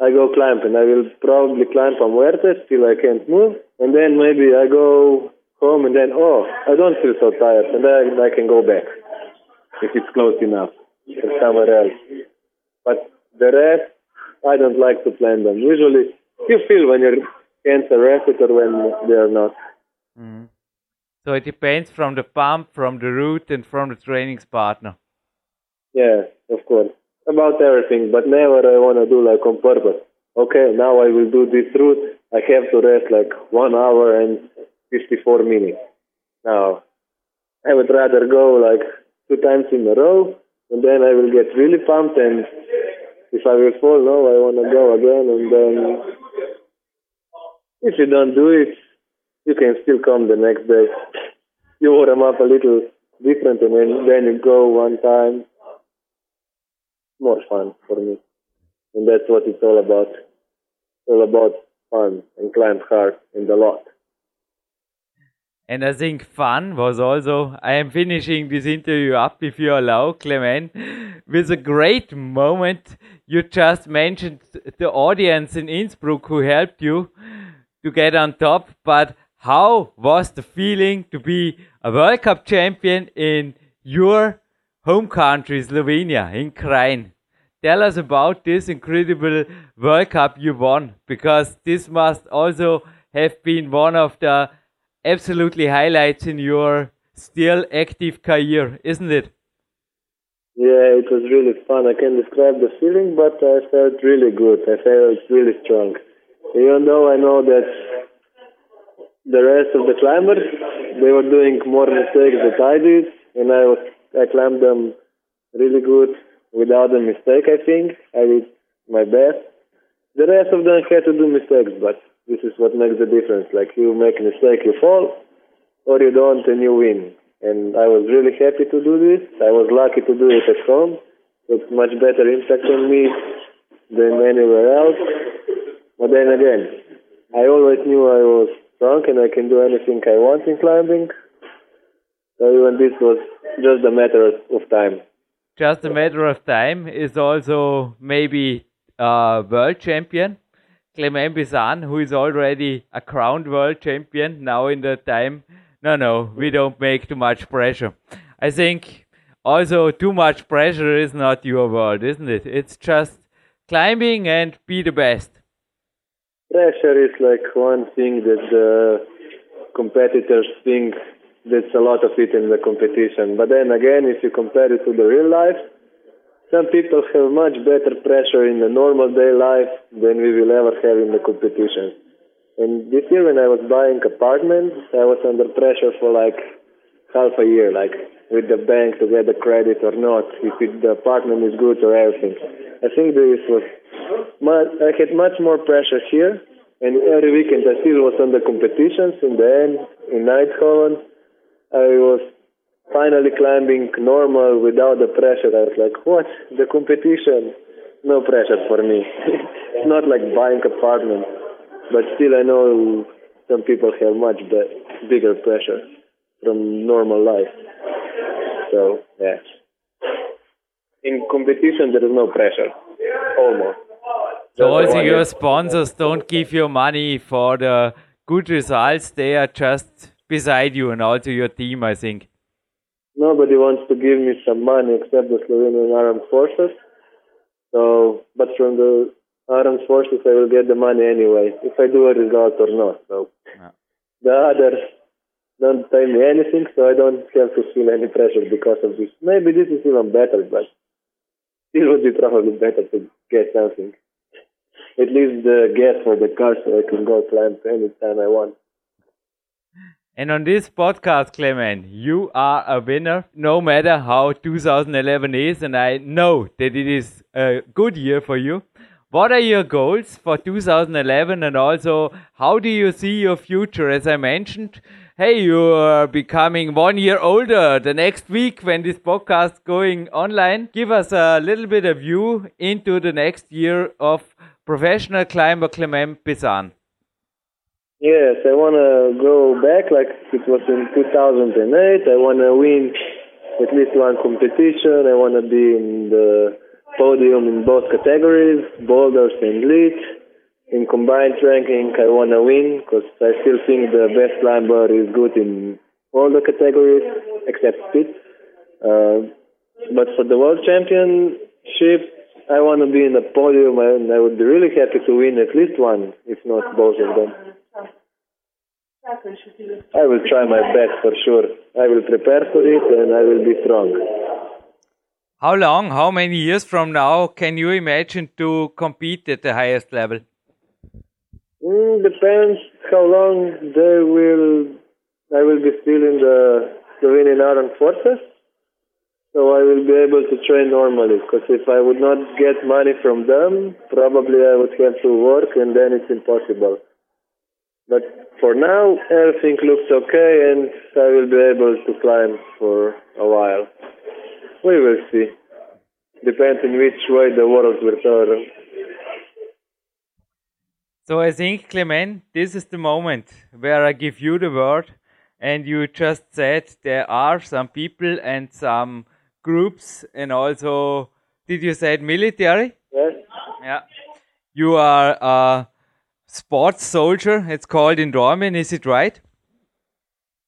I go climbing. I will probably climb from Huertas till I can't move, and then maybe I go home and then, oh, I don't feel so tired, and then I can go back if it's close enough or somewhere else. But the rest, I don't like to plan them. Usually, you feel when your hands are rested or when they are not. Mm. So it depends from the pump, from the route, and from the training partner. Yeah, of course. About everything, but never I want to do like on purpose. Okay, now I will do this route. I have to rest like one hour and 54 minutes. Now, I would rather go like two times in a row, and then I will get really pumped. And if I will fall, no, I want to go again. And then, if you don't do it, you can still come the next day. You warm up a little different, and then, then you go one time. More fun for me, and that's what it's all about. all about fun and climb hard and a lot. And I think fun was also. I am finishing this interview up, if you allow, Clement, with a great moment. You just mentioned the audience in Innsbruck who helped you to get on top, but how was the feeling to be a World Cup champion in your home country, Slovenia, in Kranj? Tell us about this incredible World Cup you won, because this must also have been one of the absolutely highlights in your still active career, isn't it? Yeah, it was really fun. I can't describe the feeling, but I felt really good. I felt really strong. Even though I know that the rest of the climbers, they were doing more mistakes than I did, and I was I climbed them really good without a mistake. I think I did my best. The rest of them had to do mistakes, but this is what makes the difference. Like you make a mistake, you fall, or you don't, and you win. And I was really happy to do this. I was lucky to do it at home. It's much better impact on me than anywhere else. But then again, I always knew I was strong and I can do anything I want in climbing. So even this was just a matter of time. Just a matter of time is also maybe a world champion Clement Bečan, who is already a crowned world champion now in the time. No, no, we don't make too much pressure. I think also too much pressure is not your world, isn't it? It's just climbing and be the best. Pressure is like one thing that the competitors think that's a lot of it in the competition. But then again, if you compare it to the real life, some people have much better pressure in the normal day life than we will ever have in the competition. And this year when I was buying apartments, I was under pressure for like half a year, like with the bank to get the credit or not, if it, the apartment is good or everything. I think this was much, I had much more pressure here, And every weekend I still was on the competitions. In the end, in Eindhoven, I was finally climbing normal without the pressure. I was like, what? The competition? No pressure for me. it's not like buying apartment, but still I know some people have much be- bigger pressure from normal life. So yeah. In competition, there is no pressure, almost. So also your sponsors don't give you money for the good results. They are just beside you and also your team, I think. Nobody wants to give me some money except the Slovenian Armed Forces. So, but from the Armed Forces, I will get the money anyway, if I do a result or not. So, Yeah. the others don't pay me anything, so I don't have to feel any pressure because of this. Maybe this is even better, but it would be probably better to get something. At least the gas for the car, so I can go climb anytime I want. And on this podcast, Clement, you are a winner, no matter how 2011 is, and I know that it is a good year for you. What are your goals for 2011, and also how do you see your future? As I mentioned, hey, you are becoming one year older the next week when this podcast going online. Give us a little bit of view into the next year of professional climber Clement Bečan. Yes, I want to go back like it was in 2008. I want to win at least one competition. I want to be in the podium in both categories, boulders and lead. In combined ranking, I want to win because I still think the best climber is good in all the categories except speed. Uh, but for the world championship, I want to be in the podium and I would be really happy to win at least one, if not both of them. I will try my best for sure. I will prepare for it and I will be strong. How long, how many years from now can you imagine to compete at the highest level? Mm, depends how long they will. I will be still in the Slovenian Armed Forces, so I will be able to train normally. Because if I would not get money from them, probably I would have to work, and then it's impossible. But for now, everything looks okay, and I will be able to climb for a while. We will see. Depends in which way the world will turn. So I think, Clement, this is the moment where I give you the word. And you just said there are some people and some groups, and also, did you say military? Yes. Yeah. You are a sports soldier, it's called in Dormen, is it right?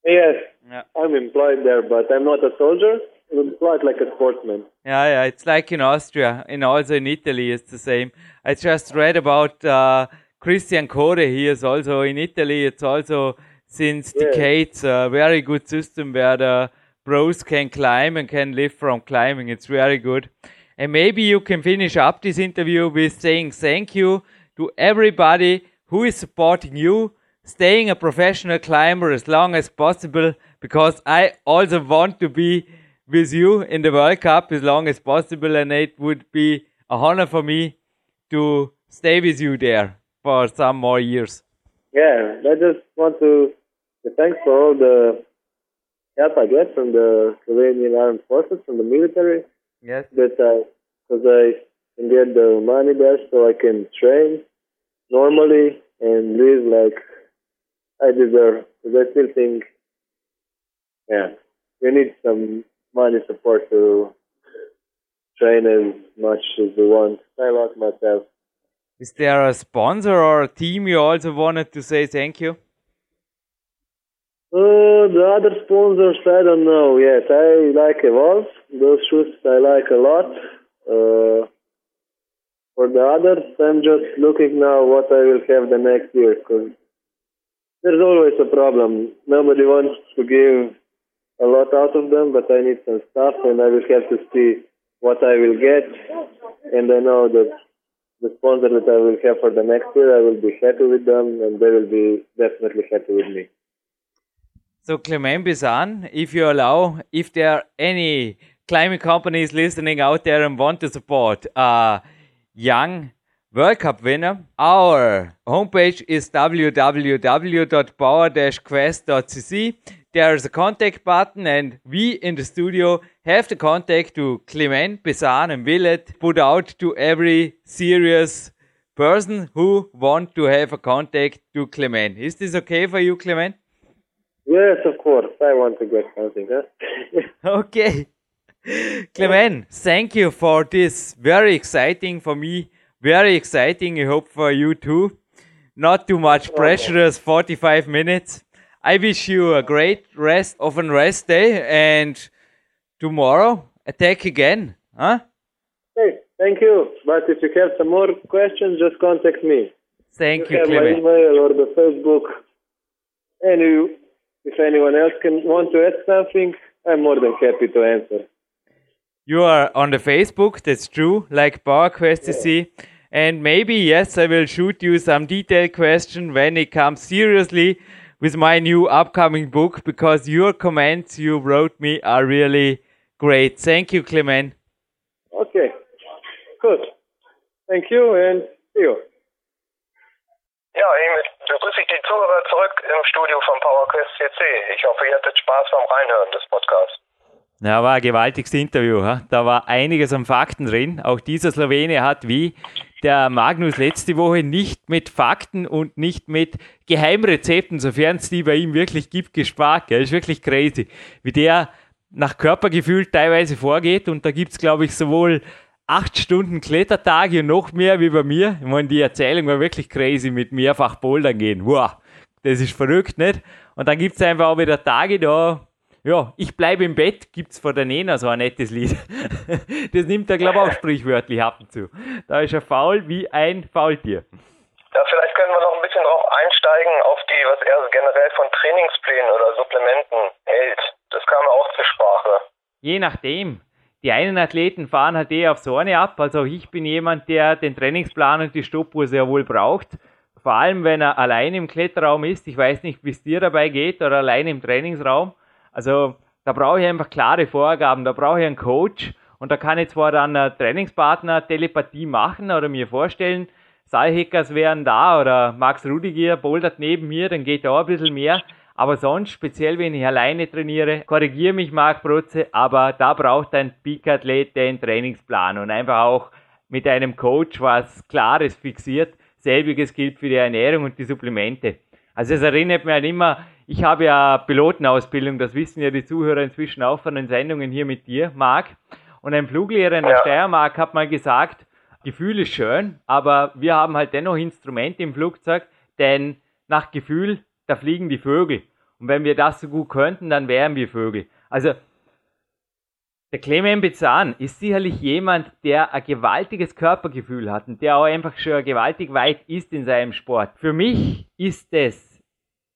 Yes. Yeah. I'm employed there, but I'm not a soldier. I'm employed like a sportsman. Yeah, yeah, it's like in Austria, and also in Italy, it's the same. I just read about uh, Christian Core. He is also in Italy. It's also since Yeah. decades a very good system where the pros can climb and can live from climbing. It's very good. And maybe you can finish up this interview with saying thank you to everybody who is supporting you, staying a professional climber as long as possible, because I also want to be with you in the World Cup as long as possible, and it would be a honor for me to stay with you there for some more years. Yeah, I just want to thanks for all the help I get from the Slovenian Armed Forces, from the military, Yes. that I, uh, because I can get the money there so I can train normally and live like I deserve. Because I still think, yeah, we need some money support to train as much as we want. I like myself. Is there a sponsor or a team you also wanted to say thank you? Uh, the other sponsors, I don't know yet. I like Evolv. Those shoes I like a lot. Uh, for the others, I'm just looking now what I will have the next year because there's always a problem. Nobody wants to give a lot out of them, but I need some stuff and I will have to see what I will get. And I know that the sponsor that I will have for the next year, I will be happy with them and they will be definitely happy with me. So, Clement Bečan, if you allow, if there are any climbing companies listening out there and want to support a young, World Cup winner. Our homepage is www.power-quest.cc. There is a contact button, and we in the studio have the contact to Clement, Bečan, and Willet put out to every serious person who want to have a contact to Clement. Is this okay for you, Clement? Yes, of course. I want to get something. Huh? okay. Clement, thank you for this. Very exciting for me. Very exciting. I hope for you too. Not too much pressure as 45 minutes. I wish you a great rest of a rest day and tomorrow attack again. Huh? Hey, thank you. But if you have some more questions, just contact me. Thank you, you have Clement. my email or the Facebook. And you, if anyone else can want to add something, I'm more than happy to answer. You are on the Facebook, that's true, like PowerQuest CC. And maybe, yes, I will shoot you some detailed question when it comes seriously with my new upcoming book because your comments you wrote me are really great. Thank you, Clement. Okay. Good. Thank you and see you. Ja, hiermit begrüße ich die Zuhörer zurück im Studio von PowerQuest CC. Ich hoffe, ihr hattet Spaß beim Reinhören des Podcasts. Ja, war ein gewaltiges Interview. Da war einiges an Fakten drin. Auch dieser Slowene hat wie der Magnus letzte Woche nicht mit Fakten und nicht mit Geheimrezepten, sofern es die bei ihm wirklich gibt, gespart. Gell? Ist wirklich crazy, wie der nach Körpergefühl teilweise vorgeht. Und da gibt es, glaube ich, sowohl acht Stunden Klettertage und noch mehr wie bei mir. Ich meine, die Erzählung war wirklich crazy mit mehrfach Bouldern gehen. Wow, das ist verrückt, nicht? Und dann gibt es einfach auch wieder Tage da, ja, ich bleibe im Bett, gibt's vor der Nena so ein nettes Lied. das nimmt er, glaube ich, auch sprichwörtlich ab und zu. Da ist er faul wie ein Faultier. Ja, vielleicht können wir noch ein bisschen drauf einsteigen, auf die, was er generell von Trainingsplänen oder Supplementen hält. Das kam auch zur Sprache. Je nachdem. Die einen Athleten fahren halt eh auf Sorne ab. Also ich bin jemand, der den Trainingsplan und die Stoppuhr sehr wohl braucht. Vor allem, wenn er allein im Kletterraum ist. Ich weiß nicht, wie es dir dabei geht oder allein im Trainingsraum. Also da brauche ich einfach klare Vorgaben, da brauche ich einen Coach und da kann ich zwar dann einen Trainingspartner Telepathie machen oder mir vorstellen, Saalheckers wären da oder Max Rudiger bouldert neben mir, dann geht da ein bisschen mehr. Aber sonst, speziell wenn ich alleine trainiere, korrigiere mich Marc Brutze, aber da braucht ein Peak-Athlet den Trainingsplan und einfach auch mit einem Coach was Klares fixiert. Selbiges gilt für die Ernährung und die Supplemente. Also es erinnert mich halt immer, ich habe ja Pilotenausbildung, das wissen ja die Zuhörer inzwischen auch von den Sendungen hier mit dir, Marc. Und ein Fluglehrer in der Ja. Steiermark hat mal gesagt, Gefühl ist schön, aber wir haben halt dennoch Instrumente im Flugzeug, denn nach Gefühl, da fliegen die Vögel. Und wenn wir das so gut könnten, dann wären wir Vögel. Also der Clement Bezan ist sicherlich jemand, der ein gewaltiges Körpergefühl hat und der auch einfach schon gewaltig weit ist in seinem Sport. Für mich ist es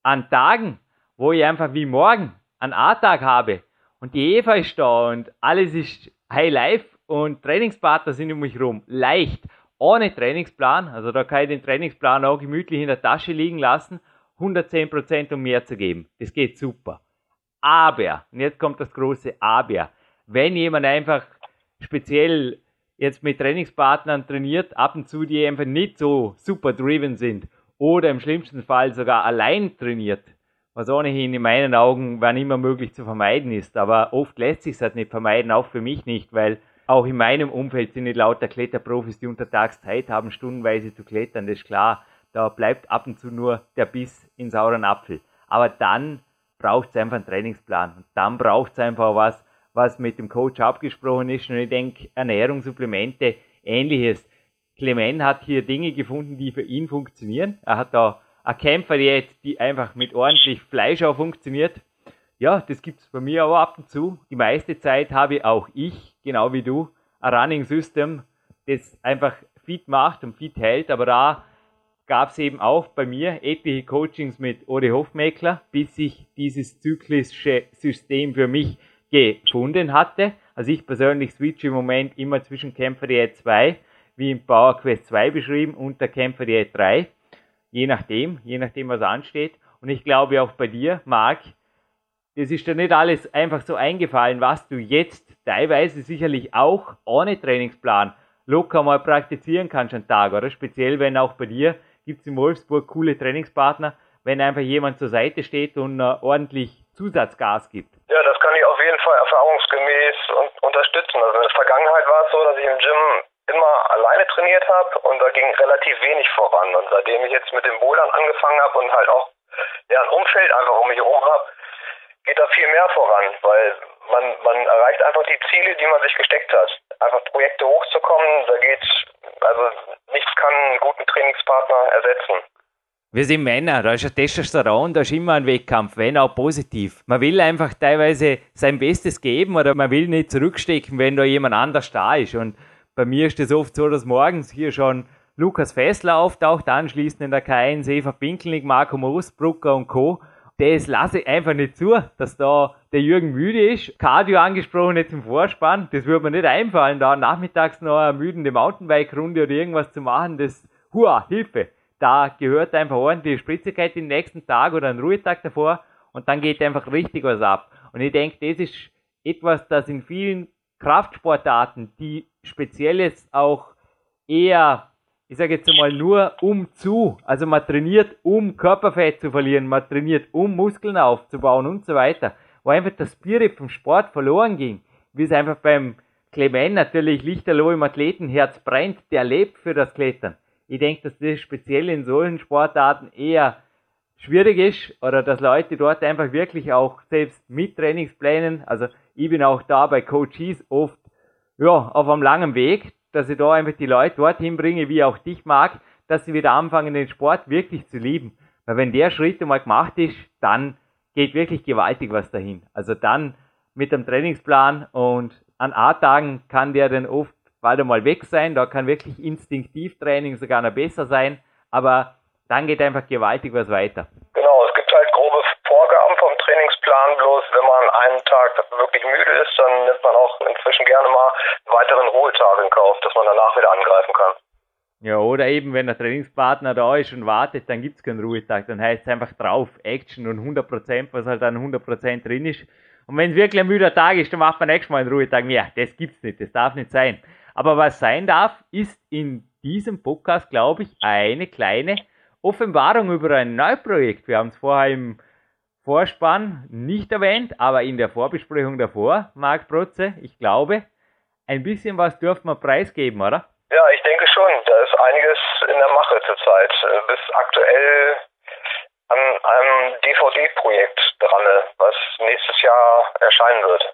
an Tagen, wo ich einfach wie morgen einen A-Tag habe und die Eva ist da und alles ist High Life und Trainingspartner sind um mich rum, leicht, ohne Trainingsplan, also da kann ich den Trainingsplan auch gemütlich in der Tasche liegen lassen, 110% um mehr zu geben. Das geht super. Aber, und jetzt kommt das große Aber, wenn jemand einfach speziell jetzt mit Trainingspartnern trainiert, ab und zu die einfach nicht so super driven sind oder im schlimmsten Fall sogar allein trainiert, was ohnehin in meinen Augen wann immer möglich zu vermeiden ist, aber oft lässt sich es halt nicht vermeiden, auch für mich nicht, weil auch in meinem Umfeld sind nicht lauter Kletterprofis, die untertags Zeit haben, stundenweise zu klettern, das ist klar. Da bleibt ab und zu nur der Biss in sauren Apfel. Aber dann braucht es einfach einen Trainingsplan. Und dann braucht es einfach was, was mit dem Coach abgesprochen ist. Und ich denke, Ernährung, Supplemente, ähnliches. Clement hat hier Dinge gefunden, die für ihn funktionieren. Er hat da eine Kämpferdiät, die einfach mit ordentlich Fleisch auch funktioniert. Ja, das gibt es bei mir auch ab und zu. Die meiste Zeit habe auch ich, genau wie du, ein Running System, das einfach fit macht und fit hält. Aber da gab es eben auch bei mir etliche Coachings mit Ode Hofmeckler, bis ich dieses zyklische System für mich gefunden hatte. Also ich persönlich switche im Moment immer zwischen Kämpfer Diät 2, wie im Power Quest 2 beschrieben, und der Kämpfer Diät 3. Je nachdem, je nachdem was ansteht. Und ich glaube auch bei dir, Marc, das ist dir nicht alles einfach so eingefallen, was du jetzt teilweise sicherlich auch ohne Trainingsplan locker mal praktizieren kannst einen Tag, oder? Speziell, wenn auch bei dir gibt es in Wolfsburg coole Trainingspartner, wenn einfach jemand zur Seite steht und uh, ordentlich Zusatzgas gibt. Ja, das kann ich Fall erfahrungsgemäß un unterstützen. Also in der Vergangenheit war es so, dass ich im Gym immer alleine trainiert habe und da ging relativ wenig voran. Und seitdem ich jetzt mit dem Bouldern angefangen habe und halt auch ja, ein Umfeld einfach um mich herum habe, geht da viel mehr voran, weil man, man erreicht einfach die Ziele, die man sich gesteckt hat. Einfach Projekte hochzukommen, da geht, also nichts kann einen guten Trainingspartner ersetzen. Wir sind Männer, da ist ein Testosteron, da ist immer ein Wettkampf, wenn auch positiv. Man will einfach teilweise sein Bestes geben oder man will nicht zurückstecken, wenn da jemand anders da ist. Und bei mir ist es oft so, dass morgens hier schon Lukas Fessler auftaucht, anschließend in der K1 Eva Pinkelnick, Marco Moosbrucker und Co das lasse ich einfach nicht zu, dass da der Jürgen müde ist. Cardio angesprochen jetzt im Vorspann, das würde mir nicht einfallen, da nachmittags noch eine müdende Mountainbike-Runde oder irgendwas zu machen, das, hua, Hilfe. Da gehört einfach ordentliche Spritzigkeit den nächsten Tag oder einen Ruhetag davor und dann geht einfach richtig was ab. Und ich denke, das ist etwas, das in vielen Kraftsportarten, die spezielles auch eher ich sage jetzt einmal nur um zu. Also man trainiert, um Körperfett zu verlieren, man trainiert, um Muskeln aufzubauen und so weiter. Wo einfach das Spirit vom Sport verloren ging. Wie es einfach beim Clement natürlich lichterloh im Athletenherz brennt, der lebt für das Klettern. Ich denke, dass das speziell in solchen Sportarten eher schwierig ist oder dass Leute dort einfach wirklich auch selbst mit Trainingsplänen, also ich bin auch da bei Coaches oft ja, auf einem langen Weg, dass ich da einfach die Leute dorthin bringe, wie auch dich mag, dass sie wieder anfangen, den Sport wirklich zu lieben. Weil wenn der Schritt einmal gemacht ist, dann geht wirklich gewaltig was dahin. Also dann mit dem Trainingsplan und an A-Tagen kann der dann oft bald einmal weg sein. Da kann wirklich Instinktivtraining sogar noch besser sein. Aber dann geht einfach gewaltig was weiter. Genau, es gibt halt grobe Vorgaben vom Trainingsplan. Bloß wenn man einen Tag wirklich müde ist, dann nimmt man auch inzwischen gerne mal einen weiteren Ruhetag in Kauf, dass man danach wieder angreifen kann. Ja, oder eben, wenn der Trainingspartner da ist und wartet, dann gibt es keinen Ruhetag. Dann heißt es einfach drauf, Action und 100%, was halt dann 100% drin ist. Und wenn es wirklich ein müder Tag ist, dann macht man nächstes Mal einen Ruhetag. Ja, das gibt's nicht, das darf nicht sein. Aber was sein darf, ist in diesem Podcast, glaube ich, eine kleine Offenbarung über ein Neuprojekt. Wir haben es vorher im Vorspann nicht erwähnt, aber in der Vorbesprechung davor, Marc Protze, ich glaube, ein bisschen was dürfen wir preisgeben, oder? Ja, ich denke schon. Da ist einiges in der Mache zurzeit. Bis aktuell an einem DVD-Projekt dran, was nächstes Jahr erscheinen wird.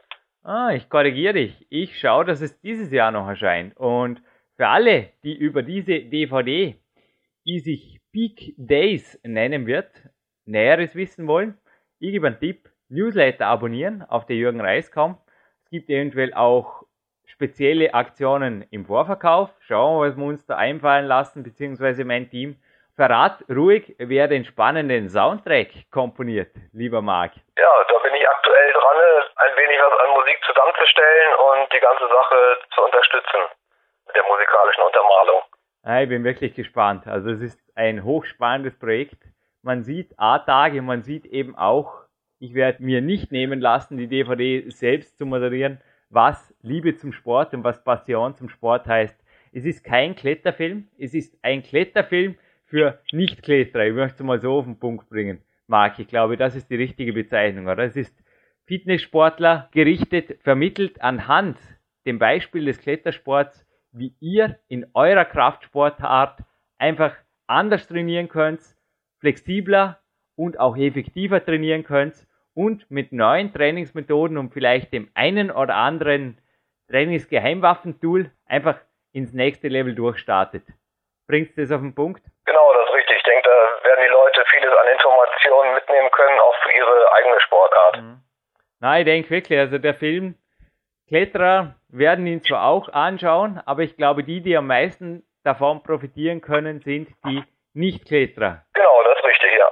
Ah, ich korrigiere dich. Ich schaue, dass es dieses Jahr noch erscheint. Und für alle, die über diese DVD, die sich Peak Days nennen wird, Näheres wissen wollen, ich gebe einen Tipp, Newsletter abonnieren auf der Jürgen Reis.com. Es gibt eventuell auch spezielle Aktionen im Vorverkauf. Schauen wir, was wir uns da einfallen lassen, beziehungsweise mein Team. Verrat ruhig, wer den spannenden Soundtrack komponiert, lieber Marc. Ja, da bin ich aktuell dran, ein wenig was an Musik zusammenzustellen und die ganze Sache zu unterstützen mit der musikalischen Untermalung. Ja, ich bin wirklich gespannt. Also es ist ein hochspannendes Projekt man sieht A-Tage, man sieht eben auch, ich werde mir nicht nehmen lassen, die DVD selbst zu moderieren, was Liebe zum Sport und was Passion zum Sport heißt. Es ist kein Kletterfilm, es ist ein Kletterfilm für Nicht-Kletterer. Ich möchte es mal so auf den Punkt bringen, Marc. Ich glaube, das ist die richtige Bezeichnung, oder? Es ist Fitnesssportler gerichtet, vermittelt anhand dem Beispiel des Klettersports, wie ihr in eurer Kraftsportart einfach anders trainieren könnt, flexibler und auch effektiver trainieren könnt und mit neuen Trainingsmethoden und vielleicht dem einen oder anderen Trainingsgeheimwaffentool einfach ins nächste Level durchstartet. Bringst du das auf den Punkt? Genau, das ist richtig. Ich denke, da werden die Leute vieles an Informationen mitnehmen können, auch für ihre eigene Sportart. Mhm. Na, ich denke wirklich, also der Film, Kletterer werden ihn zwar auch anschauen, aber ich glaube, die, die am meisten davon profitieren können, sind die Nicht-Kletterer. Genau, das ist richtig, ja.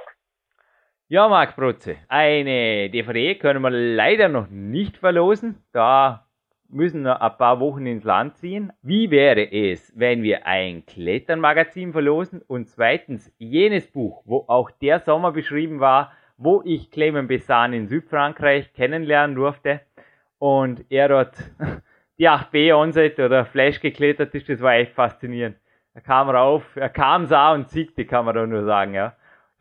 Ja, Marc Brutze, eine DVD können wir leider noch nicht verlosen. Da müssen wir ein paar Wochen ins Land ziehen. Wie wäre es, wenn wir ein Kletternmagazin verlosen und zweitens jenes Buch, wo auch der Sommer beschrieben war, wo ich Clement Bessan in Südfrankreich kennenlernen durfte und er dort die 8B Onset oder Flash geklettert ist, das war echt faszinierend. Er kam rauf, er kam, sah und siegte, kann man da nur sagen, ja.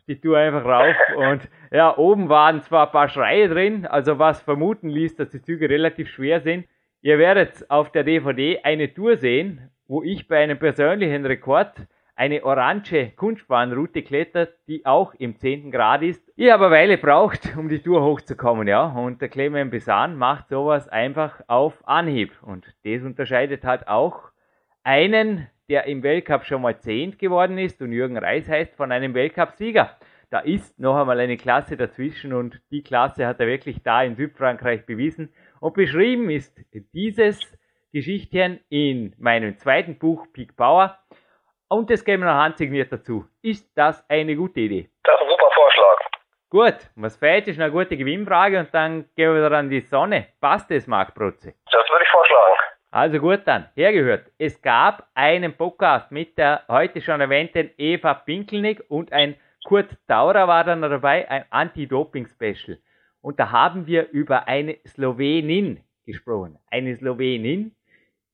Die Tour einfach rauf und ja, oben waren zwar ein paar Schreie drin, also was vermuten ließ, dass die Züge relativ schwer sind. Ihr werdet auf der DVD eine Tour sehen, wo ich bei einem persönlichen Rekord eine orange Kunstbahnroute klettert, die auch im 10. Grad ist. Ich habe eine Weile braucht, um die Tour hochzukommen, ja. Und der Clement Besan macht sowas einfach auf Anhieb. Und das unterscheidet halt auch einen, der im Weltcup schon mal Zehnt geworden ist und Jürgen Reis heißt, von einem Weltcup-Sieger. Da ist noch einmal eine Klasse dazwischen und die Klasse hat er wirklich da in Südfrankreich bewiesen. Und beschrieben ist dieses Geschichtchen in meinem zweiten Buch Peak Power. Und es geben noch handsigniert dazu. Ist das eine gute Idee? Das ist ein super Vorschlag. Gut, was fehlt, ist eine gute Gewinnfrage und dann gehen wir wieder an die Sonne. Passt es, Marc Protze? Das würde ich vorschlagen. Also gut dann, hergehört. Es gab einen Podcast mit der heute schon erwähnten Eva Pinkelnick und ein Kurt Taurer war dann dabei, ein Anti-Doping-Special. Und da haben wir über eine Slowenin gesprochen. Eine Slowenin,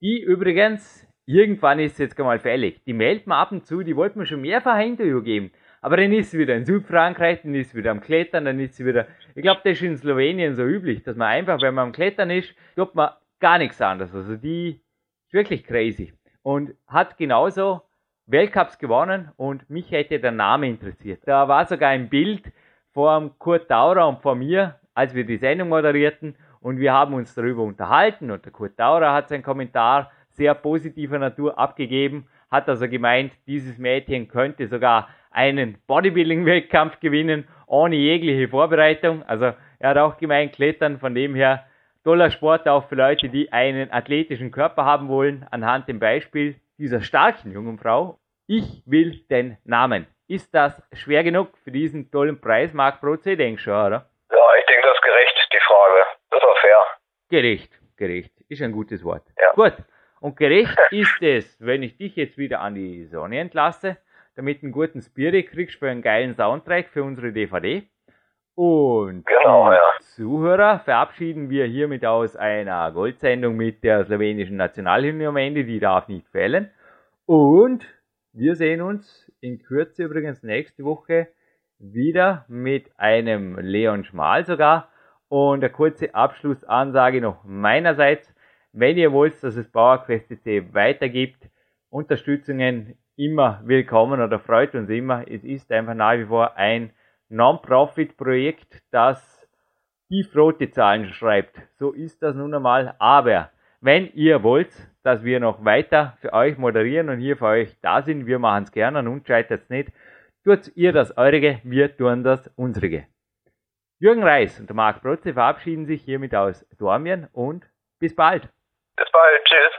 die übrigens irgendwann ist jetzt mal fällig. Die meldet man ab und zu, die wollte mir schon mehrfach ein Interview geben. Aber dann ist sie wieder in Südfrankreich, dann ist sie wieder am Klettern, dann ist sie wieder. Ich glaube, das ist in Slowenien so üblich, dass man einfach, wenn man am Klettern ist, tut man gar nichts anderes. Also die ist wirklich crazy. Und hat genauso Weltcups gewonnen und mich hätte der Name interessiert. Da war sogar ein Bild vor Kurt Taurer und vor mir, als wir die Sendung moderierten und wir haben uns darüber unterhalten und der Kurt Taurer hat seinen Kommentar sehr positiver Natur abgegeben, hat also gemeint, dieses Mädchen könnte sogar einen Bodybuilding-Wettkampf gewinnen, ohne jegliche Vorbereitung. Also er hat auch gemeint, Klettern, von dem her toller Sport auch für Leute, die einen athletischen Körper haben wollen, anhand dem Beispiel dieser starken jungen Frau. Ich will den Namen. Ist das schwer genug für diesen tollen Preis, Marc Proze? Denkst du, oder? Ja, ich denke, das ist gerecht, die Frage. Das war fair. Gerecht, gerecht. Ist ein gutes Wort. Ja. Gut. Und gerecht ist es, wenn ich dich jetzt wieder an die Sonne entlasse, damit du einen guten Spirit kriegst für einen geilen Soundtrack für unsere DVD. Und Genau, ja. Zuhörer verabschieden wir hiermit aus einer Goldsendung mit der slowenischen Nationalhymne am Ende, die darf nicht fehlen. Und wir sehen uns in Kürze übrigens nächste Woche wieder mit einem Leon Schmal sogar. Und eine kurze Abschlussansage noch meinerseits. Wenn ihr wollt, dass es PowerQuest CC weitergibt, Unterstützungen immer willkommen oder freut uns immer. Es ist einfach nach wie vor ein Non-Profit-Projekt, das tiefrote Zahlen schreibt. So ist das nun einmal. Aber wenn ihr wollt, dass wir noch weiter für euch moderieren und hier für euch da sind, wir machen es gerne und scheitert es nicht, tut ihr das eurige, wir tun das unsrige. Jürgen Reis und Marc Protze verabschieden sich hiermit aus Dormien und bis bald. Bis bald. Tschüss.